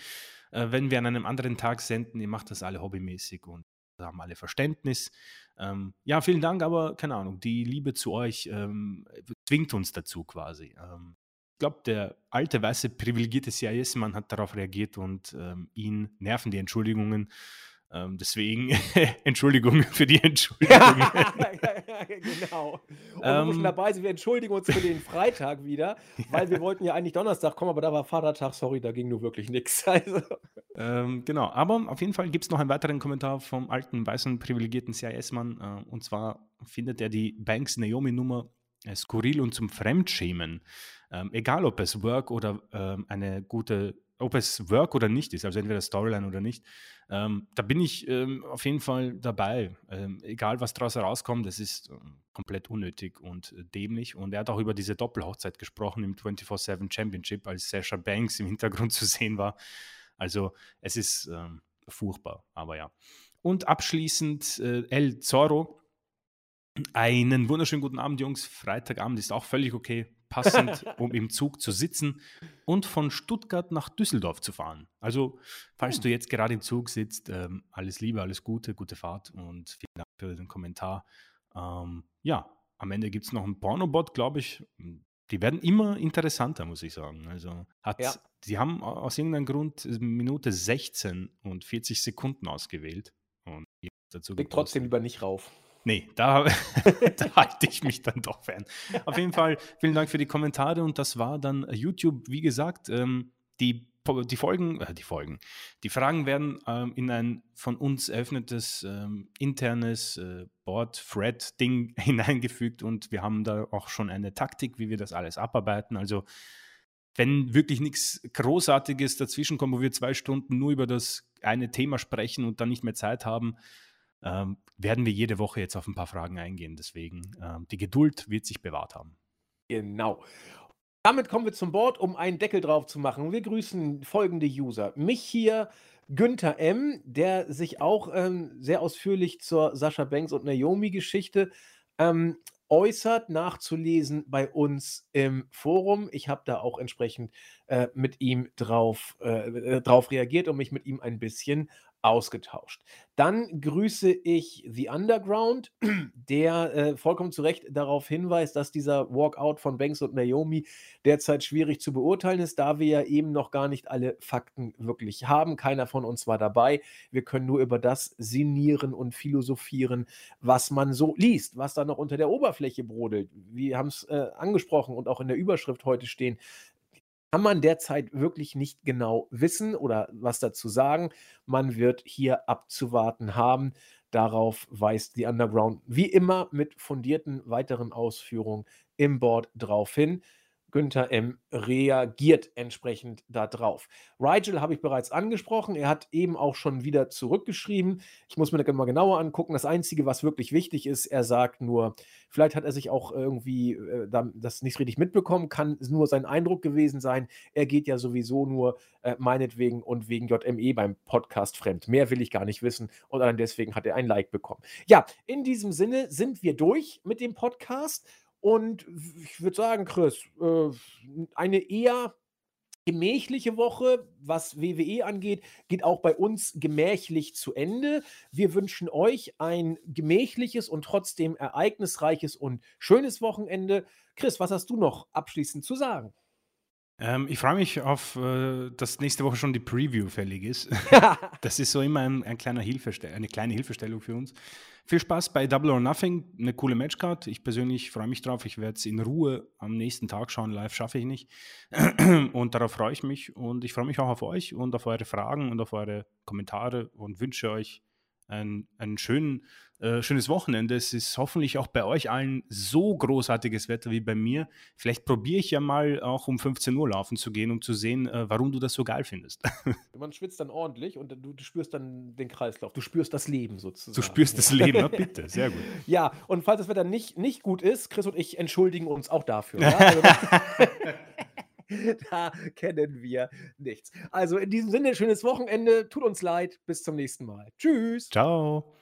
äh, wenn wir an einem anderen Tag senden. Ihr macht das alle hobbymäßig und haben alle Verständnis. Ähm, ja, vielen Dank, aber keine Ahnung, die Liebe zu euch ähm, zwingt uns dazu quasi. Ähm, ich glaube, der alte, weiße, privilegierte CIS-Mann hat darauf reagiert und ähm, ihn nerven die Entschuldigungen. Ähm, deswegen <laughs> Entschuldigung für die <laughs> Entschuldigung. genau. Und ähm, schon dabei sind, wir entschuldigen uns für den Freitag wieder, <laughs> weil wir wollten ja eigentlich Donnerstag kommen, aber da war Vatertag, sorry, da ging nur wirklich nichts. Also. Ähm, genau, aber auf jeden Fall gibt es noch einen weiteren Kommentar vom alten, weißen, privilegierten CIS-Mann. Äh, und zwar findet er die Banks-Naomi-Nummer äh, skurril und zum Fremdschämen. Ähm, egal, ob es Work oder ähm, eine gute ob es Work oder nicht ist, also entweder Storyline oder nicht, ähm, da bin ich ähm, auf jeden Fall dabei. Ähm, egal, was daraus herauskommt, das ist ähm, komplett unnötig und äh, dämlich. Und er hat auch über diese Doppelhochzeit gesprochen im 24-7 Championship, als Sasha Banks im Hintergrund <laughs> zu sehen war. Also es ist furchtbar, aber ja. Und abschließend äh, El Zorro. Einen wunderschönen guten Abend, Jungs. Freitagabend ist auch völlig okay passend, um im Zug zu sitzen und von Stuttgart nach Düsseldorf zu fahren. Also, falls du jetzt gerade im Zug sitzt, ähm, alles Liebe, alles Gute, gute Fahrt und vielen Dank für den Kommentar. Ähm, ja, am Ende gibt es noch einen Pornobot, glaube ich. Die werden immer interessanter, muss ich sagen. Also, hat, ja. die haben aus irgendeinem Grund Minute 16 und 40 Sekunden ausgewählt. Und dazu Leg trotzdem lieber nicht rauf. Nee, da, <laughs> da halte ich mich dann doch fern. Auf jeden Fall vielen Dank für die Kommentare und das war dann YouTube, wie gesagt, ähm, die, die Folgen, äh, die Folgen, die Fragen werden ähm, in ein von uns eröffnetes ähm, internes äh, Board-Thread-Ding <laughs> hineingefügt und wir haben da auch schon eine Taktik, wie wir das alles abarbeiten. Also wenn wirklich nichts Großartiges dazwischen kommt, wo wir zwei Stunden nur über das eine Thema sprechen und dann nicht mehr Zeit haben, ähm, werden wir jede Woche jetzt auf ein paar Fragen eingehen. Deswegen, ähm, die Geduld wird sich bewahrt haben. Genau. Damit kommen wir zum Board, um einen Deckel drauf zu machen. Wir grüßen folgende User. Mich hier, Günther M., der sich auch ähm, sehr ausführlich zur Sascha Banks und Naomi-Geschichte ähm, äußert, nachzulesen bei uns im Forum. Ich habe da auch entsprechend äh, mit ihm drauf, äh, äh, drauf reagiert und mich mit ihm ein bisschen ausgetauscht. Dann grüße ich The Underground, <clears throat> der äh, vollkommen zu Recht darauf hinweist, dass dieser Walkout von Banks und Naomi derzeit schwierig zu beurteilen ist, da wir ja eben noch gar nicht alle Fakten wirklich haben. Keiner von uns war dabei. Wir können nur über das sinnieren und philosophieren, was man so liest, was da noch unter der Oberfläche brodelt. Wir haben es äh, angesprochen und auch in der Überschrift heute stehen kann man derzeit wirklich nicht genau wissen oder was dazu sagen. Man wird hier abzuwarten haben. Darauf weist die Underground wie immer mit fundierten weiteren Ausführungen im Board drauf hin. Günther M. reagiert entsprechend darauf. Rigel habe ich bereits angesprochen. Er hat eben auch schon wieder zurückgeschrieben. Ich muss mir das mal genauer angucken. Das Einzige, was wirklich wichtig ist, er sagt nur, vielleicht hat er sich auch irgendwie äh, das nicht richtig mitbekommen, kann nur sein Eindruck gewesen sein. Er geht ja sowieso nur äh, meinetwegen und wegen JME beim Podcast fremd. Mehr will ich gar nicht wissen und allein deswegen hat er ein Like bekommen. Ja, in diesem Sinne sind wir durch mit dem Podcast. Und ich würde sagen, Chris, äh, eine eher gemächliche Woche, was WWE angeht, geht auch bei uns gemächlich zu Ende. Wir wünschen euch ein gemächliches und trotzdem ereignisreiches und schönes Wochenende. Chris, was hast du noch abschließend zu sagen? Ähm, ich freue mich auf, äh, dass nächste Woche schon die Preview fällig ist. <laughs> das ist so immer ein, ein kleiner eine kleine Hilfestellung für uns. Viel Spaß bei Double or Nothing, eine coole Matchcard. Ich persönlich freue mich drauf. Ich werde es in Ruhe am nächsten Tag schauen. Live schaffe ich nicht. <clears throat> Und darauf freue ich mich. Und ich freue mich auch auf euch und auf eure Fragen und auf eure Kommentare und wünsche euch ein, einen schönen äh, schönes Wochenende. Es ist hoffentlich auch bei euch allen so großartiges Wetter wie bei mir. Vielleicht probiere ich ja mal auch um 15 Uhr laufen zu gehen, um zu sehen, äh, warum du das so geil findest. <laughs> Man schwitzt dann ordentlich und du, du, spürst dann den Kreislauf. Du spürst das Leben sozusagen. Du spürst das Leben, na bitte, sehr gut. <laughs> Ja, und falls das Wetter nicht, nicht gut ist, Chris und ich entschuldigen uns auch dafür. <laughs> Ja? Also <laughs> da kennen wir nichts. Also in diesem Sinne, schönes Wochenende. Tut uns leid. Bis zum nächsten Mal. Tschüss. Ciao.